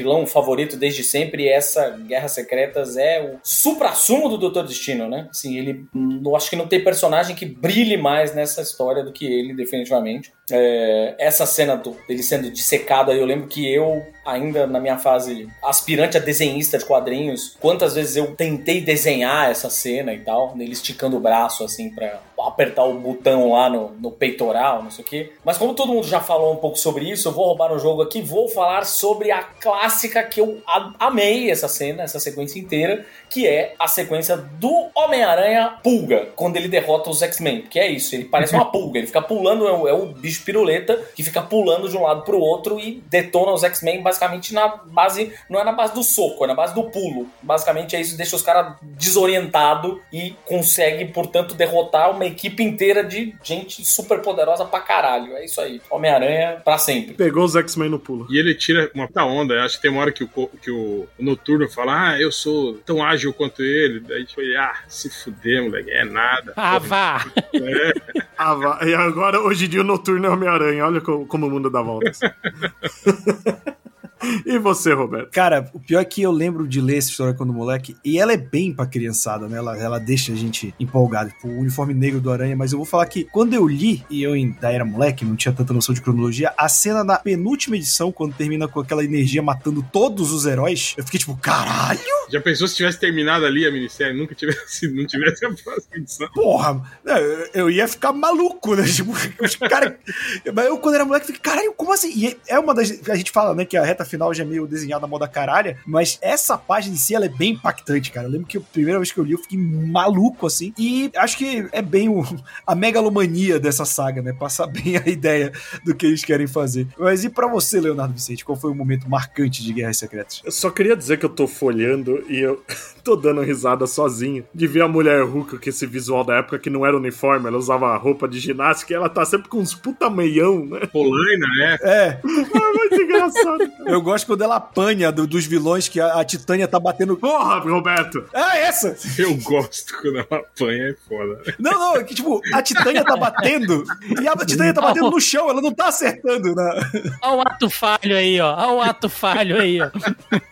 vilão favorito desde sempre, essa Guerras Secretas é o supra-sumo do Doutor Destino, né? Assim, ele. Eu acho que não tem personagem que brilhe mais nessa história do que ele, definitivamente. É, essa cena do- dele sendo dissecado eu lembro que eu, ainda na minha fase aspirante a desenhista de quadrinhos, quantas vezes eu tentei desenhar essa cena e tal, nele esticando o braço assim pra apertar o botão lá no, no peitoral, não sei o quê. Mas como todo mundo já falou um pouco sobre isso, eu vou roubar um jogo aqui, vou falar sobre a clássica que eu amei essa cena, essa sequência inteira, que é a sequência do Homem-Aranha Pulga, quando ele derrota os X-Men. Que é isso, ele parece uma [laughs] pulga, ele fica pulando, é o, é o bicho piruleta que fica pulando de um lado pro outro e detona os X-Men basicamente na base, não é na base do soco, é na base do pulo. Basicamente é isso, deixa os caras desorientados e consegue, portanto, derrotar uma equipe inteira de gente super poderosa pra caralho. É isso aí. Homem-Aranha pra sempre.
Pegou os X-Men no pulo.
E ele tira uma puta onda. Acho que tem uma hora que o, que o Noturno fala: Ah, eu sou tão ágil quanto ele. Daí a gente foi, ah, se fuder, moleque, é nada.
Ah, vá! [laughs]
Ah, vá. E agora, hoje em dia, o Noturno é Homem-Aranha. Olha co- como o mundo dá voltas. [laughs] e você, Roberto?
Cara, o pior é que eu lembro de ler essa história quando moleque, e ela é bem pra criançada, né? Ela, ela deixa a gente empolgado. Tipo, o uniforme negro do Aranha, mas eu vou falar que quando eu li, e eu ainda era moleque, não tinha tanta noção de cronologia, a cena da penúltima edição, quando termina com aquela energia matando todos os heróis, eu fiquei tipo, caralho,
Já pensou se tivesse terminado ali a minissérie? Nunca tivesse, [laughs] não tivesse a próxima edição.
porra, eu, eu ia ficar maluco, né? [laughs] Tipo, os cara, mas eu quando era moleque, fiquei, caralho, como assim? E é uma das. A gente fala, né, que a reta final já é meio desenhada moda caralha, mas essa página em si ela é bem impactante, cara. Eu lembro que a primeira vez que eu li eu fiquei maluco assim. E acho que é bem o, a megalomania dessa saga, né? Passar bem a ideia do que eles querem fazer. Mas e pra você, Leonardo Vicente, qual foi o momento marcante de Guerras Secretas?
Eu só queria dizer que eu tô folhando e eu [laughs] tô dando risada sozinho de ver a mulher Hulk com esse visual da época que não era uniforme, ela usava roupa de ginástica e ela tá sempre com uns puta meião, né?
Polaina, é.
É, [laughs]
Ah, muito engraçado. [laughs]
eu gosto quando ela apanha do- dos vilões que a, a Titânia tá batendo.
Porra, Roberto!
Ah, essa!
Eu gosto quando ela apanha, é foda.
Não, não, é que tipo, a Titânia tá batendo e a Titânia tá batendo no chão, ela não tá acertando, né?
Olha o ato falho aí, ó. Olha o ato falho aí, ó.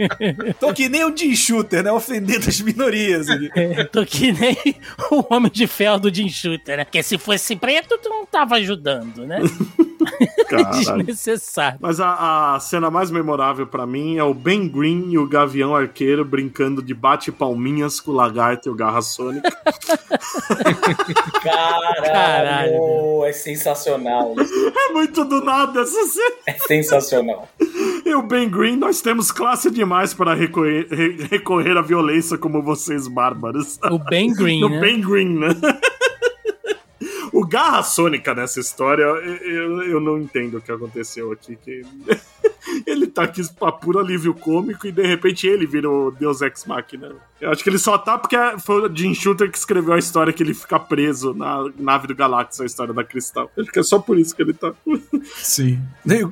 [laughs]
Tô que nem o Jim Shooter, né? Ofendendo as minorias. ali.
É, Tô que nem o Homem de Ferro do Jim Shooter, né? Porque se fosse preto, tu não tava ajudando, né? [laughs] [laughs]
Caralho.
Desnecessário.
Mas a, a cena mais memorável pra mim é o Ben Green e o Gavião Arqueiro brincando de bate-palminhas com o Lagarto e o Garra Sônica. [laughs]
Caralho,
Caralho.
é sensacional.
É muito do nada essa cena.
É sensacional.
E o Ben Green, nós temos classe demais para recorrer, re- recorrer à violência como vocês bárbaros.
O Ben Green,
O
né?
Ben Green, né? O Garra Sônica nessa história, eu, eu, eu não entendo o que aconteceu aqui. Que [laughs] ele tá aqui pra puro alívio cômico e de repente ele vira o Deus Ex Machina. Eu acho que ele só tá porque foi o Jim Shooter que escreveu a história que ele fica preso na nave do Galactus, a história da Cristal. Acho que é só por isso que ele tá. [laughs]
Sim.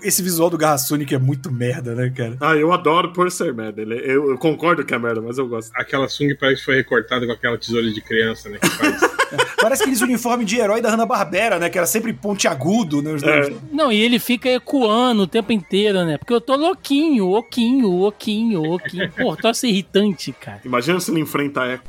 Esse visual do Garra Sonic é muito merda, né, cara?
Ah, eu adoro por ser merda. Ele- eu, eu concordo que é merda, mas eu gosto.
Aquela sunga parece que foi recortada com aquela tesoura de criança, né? Que faz. [laughs]
Parece aqueles uniformes de herói da Hanna-Barbera, né? Que era sempre pontiagudo, né?
É.
Não, e ele fica ecoando o tempo inteiro, né? Porque eu tô louquinho, oquinho, oquinho, oquinho. Pô, troço irritante, cara.
Imagina se ele enfrenta a Echo.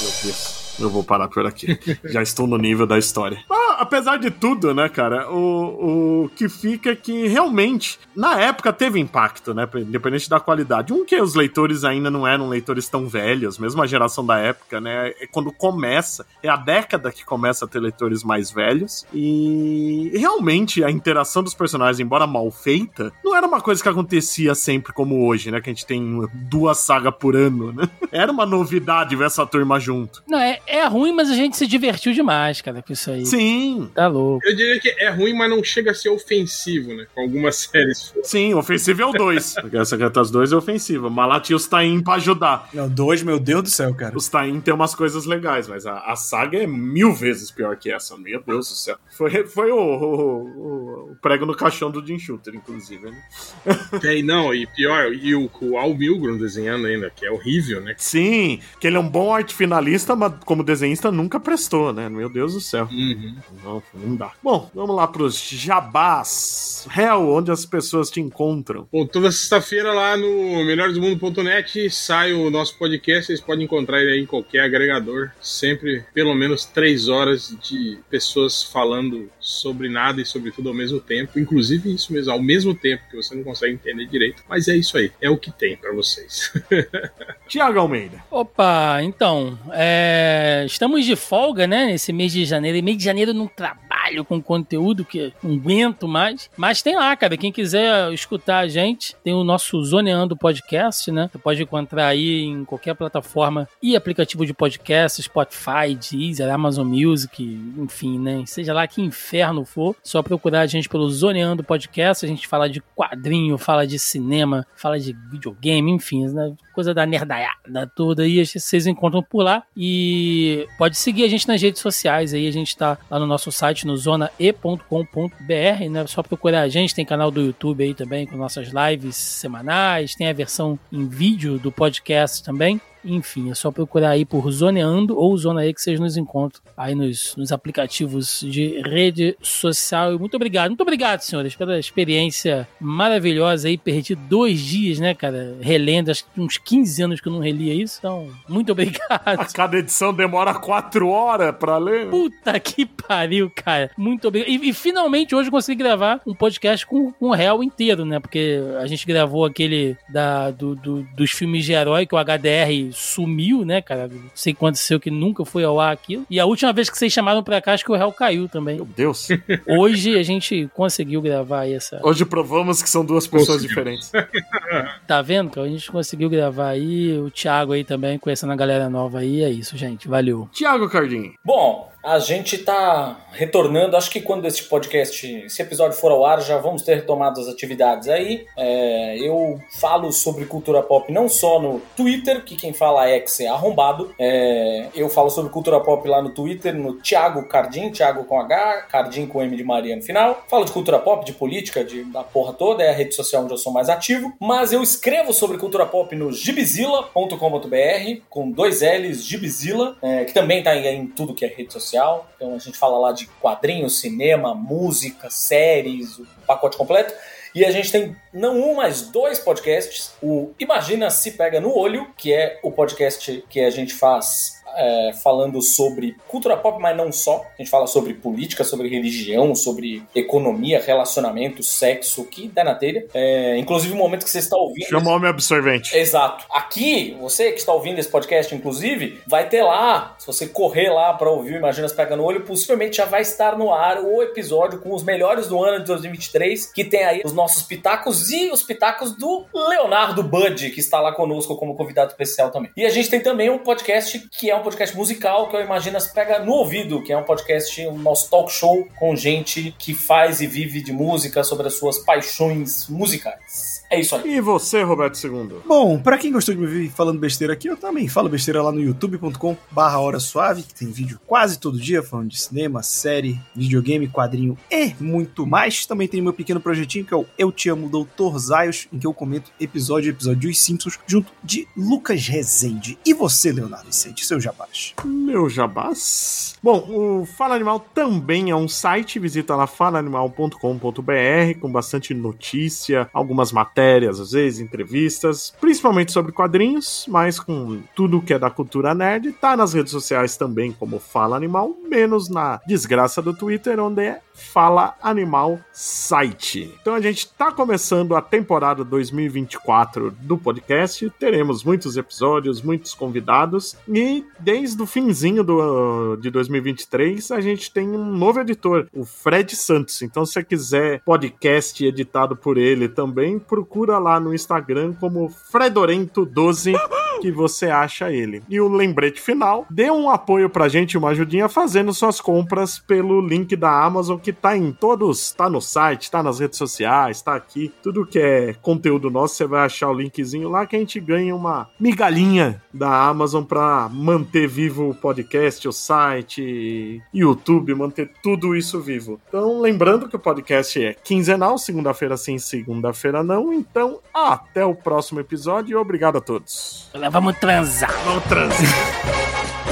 Meu Deus. Eu vou parar por aqui. Já estou no nível da história. Ah, apesar de tudo, né, cara, o, o que fica é que realmente, na época, teve impacto, né? Independente da qualidade. Um que os leitores ainda não eram leitores tão velhos, mesmo a geração da época, né? É quando começa, é a década que começa a ter leitores mais velhos. E realmente a interação dos personagens, embora mal feita, não era uma coisa que acontecia sempre como hoje, né? Que a gente tem duas sagas por ano, né? [laughs] Era uma novidade ver essa turma junto.
Não, é, é ruim, mas a gente se divertiu demais, cara, com isso aí.
Sim,
Tá louco.
Eu diria que é ruim, mas não chega a ser ofensivo, né? Com algumas [laughs] séries.
sim, ofensivo é o 2. Guerra Secretas 2 é ofensiva. Mas lá tinha os Tain pra ajudar.
Não, dois, meu Deus do céu, cara.
Os Tain tem umas coisas legais, mas a, a saga é mil vezes pior que essa. Meu Deus do céu. Foi, foi o, o- o- o prego no caixão do Jim Shooter, inclusive, né? [laughs]
É, e não, e pior, e o, o Al Milgrom desenhando ainda, que é horrível, né?
Sim, que ele é um bom arte finalista, mas como desenhista nunca prestou, né? Meu Deus do céu.
Uhum.
Não, não dá. Bom, vamos lá pros jabás. Hell, onde as pessoas te encontram.
Bom, toda sexta-feira lá no melhoresdomundo.net sai o nosso podcast. Vocês podem encontrar ele aí em qualquer agregador. Sempre pelo menos três horas de pessoas falando sobre nada e sobre tudo ao mesmo tempo. Inclusive isso mesmo, ao mesmo tempo que você não consegue entender direito. Mas é isso aí. É o que tem pra vocês. [laughs]
Tiago Almeida.
Opa, então, é, estamos de folga, né, nesse mês de janeiro. E mês de janeiro não trabalho com conteúdo que não aguento mais. Mas tem lá, cara, quem quiser escutar a gente, tem o nosso Zoneando Podcast, né? Você pode encontrar aí em qualquer plataforma e aplicativo de podcast, Spotify, Deezer, Amazon Music, enfim, né? Seja lá que inferno for, só procurar a gente pelo Zoneando Podcast. A gente fala de quadrinho, fala de cinema, fala de videogame, enfim, né? Coisa da nerdaiada toda aí, vocês encontram por lá. E pode seguir a gente nas redes sociais aí, a gente tá lá no nosso site, no zonae.com.br, né? Só procurar a gente, tem canal do YouTube aí também com nossas lives semanais, tem a versão em vídeo do podcast também. Enfim, é só procurar aí por Zoneando ou Zona E que vocês nos encontram aí nos, nos aplicativos de rede social. E muito obrigado, muito obrigado, senhores, pela experiência maravilhosa aí. Perdi dois dias, né, cara? Relendo, acho que uns 15 anos que eu não relia isso. Então, muito [laughs] obrigado.
Cada edição demora quatro horas pra ler.
Puta que pariu, cara. Muito obrigado. E, e finalmente hoje eu consegui gravar um podcast com, com o réu inteiro, né? Porque a gente gravou aquele da, do, do- dos filmes de herói que o HDR sumiu, né, cara? Não sei o que aconteceu que nunca foi ao ar aquilo. E a última vez que vocês chamaram pra cá, acho que o réu caiu também.
Meu Deus. [laughs]
Hoje a gente conseguiu gravar aí essa.
Hoje provamos que são duas pessoas diferentes. [laughs]
Tá vendo? cara? A gente conseguiu gravar aí. O Thiago aí também, conhecendo a galera nova aí. É isso, gente. Valeu.
Tiago Cardim.
Bom, a gente tá retornando. Acho que quando esse podcast, esse episódio for ao ar, já vamos ter retomado as atividades aí. É, eu falo sobre cultura pop não só no Twitter, que quem fala é que é arrombado. É, eu falo sobre cultura pop lá no Twitter, no Thiago Cardim, Thiago com H, Cardim com M de Maria no final. Falo de cultura pop, de política, de, da porra toda, é a rede social onde eu sou mais ativo. Mas eu escrevo sobre cultura pop no gibizilla.com.br, com dois L's, Gibizilla, é, que também tá em, em tudo que é rede social. Então a gente fala lá de quadrinhos, cinema, música, séries, o pacote completo. E a gente tem não um, mas dois podcasts. O Imagina Se Pega no Olho, que é o podcast que a gente faz é, falando sobre cultura pop, mas não só. A gente fala sobre política, sobre religião, sobre economia, relacionamento, sexo, o que dá na telha. É, inclusive o momento que você está ouvindo.
Chama o homem absorvente.
Exato. Aqui, você que está ouvindo esse podcast, inclusive, vai ter lá, se você correr lá para ouvir Imagina Se Pega no Olho, possivelmente já vai estar no ar o episódio com os melhores do ano de 2023, que tem aí os nossos pitacos e os pitacos do Leonardo Bud, que está lá conosco como convidado especial também. E a gente tem também um podcast que é um podcast musical, que eu imagino se pega no ouvido, que é um podcast, um nosso talk show com gente que faz e vive de música sobre as suas paixões musicais. É isso aí.
E você, Roberto II?
Bom, pra quem gostou de me ver falando besteira aqui, eu também falo besteira lá no youtube.com barra Hora Suave, que tem vídeo quase todo dia falando de cinema, série, videogame, quadrinho e muito mais. Também tem meu pequeno projetinho que é o Eu Te Amo Doutor Zaios, em que eu comento episódio a episódio dos Simpsons, junto de Lucas Rezende. E você, Leonardo Vicente, seu jabás?
Meu jabás. Bom, o Fala Animal também é um site, visita lá falaanimal.com.br com bastante notícia, algumas matérias, às vezes entrevistas, principalmente sobre quadrinhos, mas com tudo que é da cultura nerd. Tá nas redes sociais também como Fala Animal, menos na desgraça do Twitter, onde é Fala Animal Site. Então a gente tá começando a temporada 2024 do podcast. Teremos muitos episódios, muitos convidados e desde o finzinho do, de 2023 a gente tem um novo editor, o Fred Santos. Então se você quiser podcast editado por ele também, procura lá no Instagram como Fredorento12 que você acha ele. E o lembrete final, dê um apoio pra gente, uma ajudinha fazendo suas compras pelo link da Amazon que tá em todos, tá no site, tá nas redes sociais, tá aqui. Tudo que é conteúdo nosso, você vai achar o linkzinho lá que a gente ganha uma migalhinha da Amazon pra manter vivo o podcast, o site, YouTube, manter tudo isso vivo. Então, lembrando que o podcast é quinzenal, segunda-feira sim, segunda-feira não. Então, até o próximo episódio e obrigado a todos.
Vamos transar.
Vamos transar. [laughs]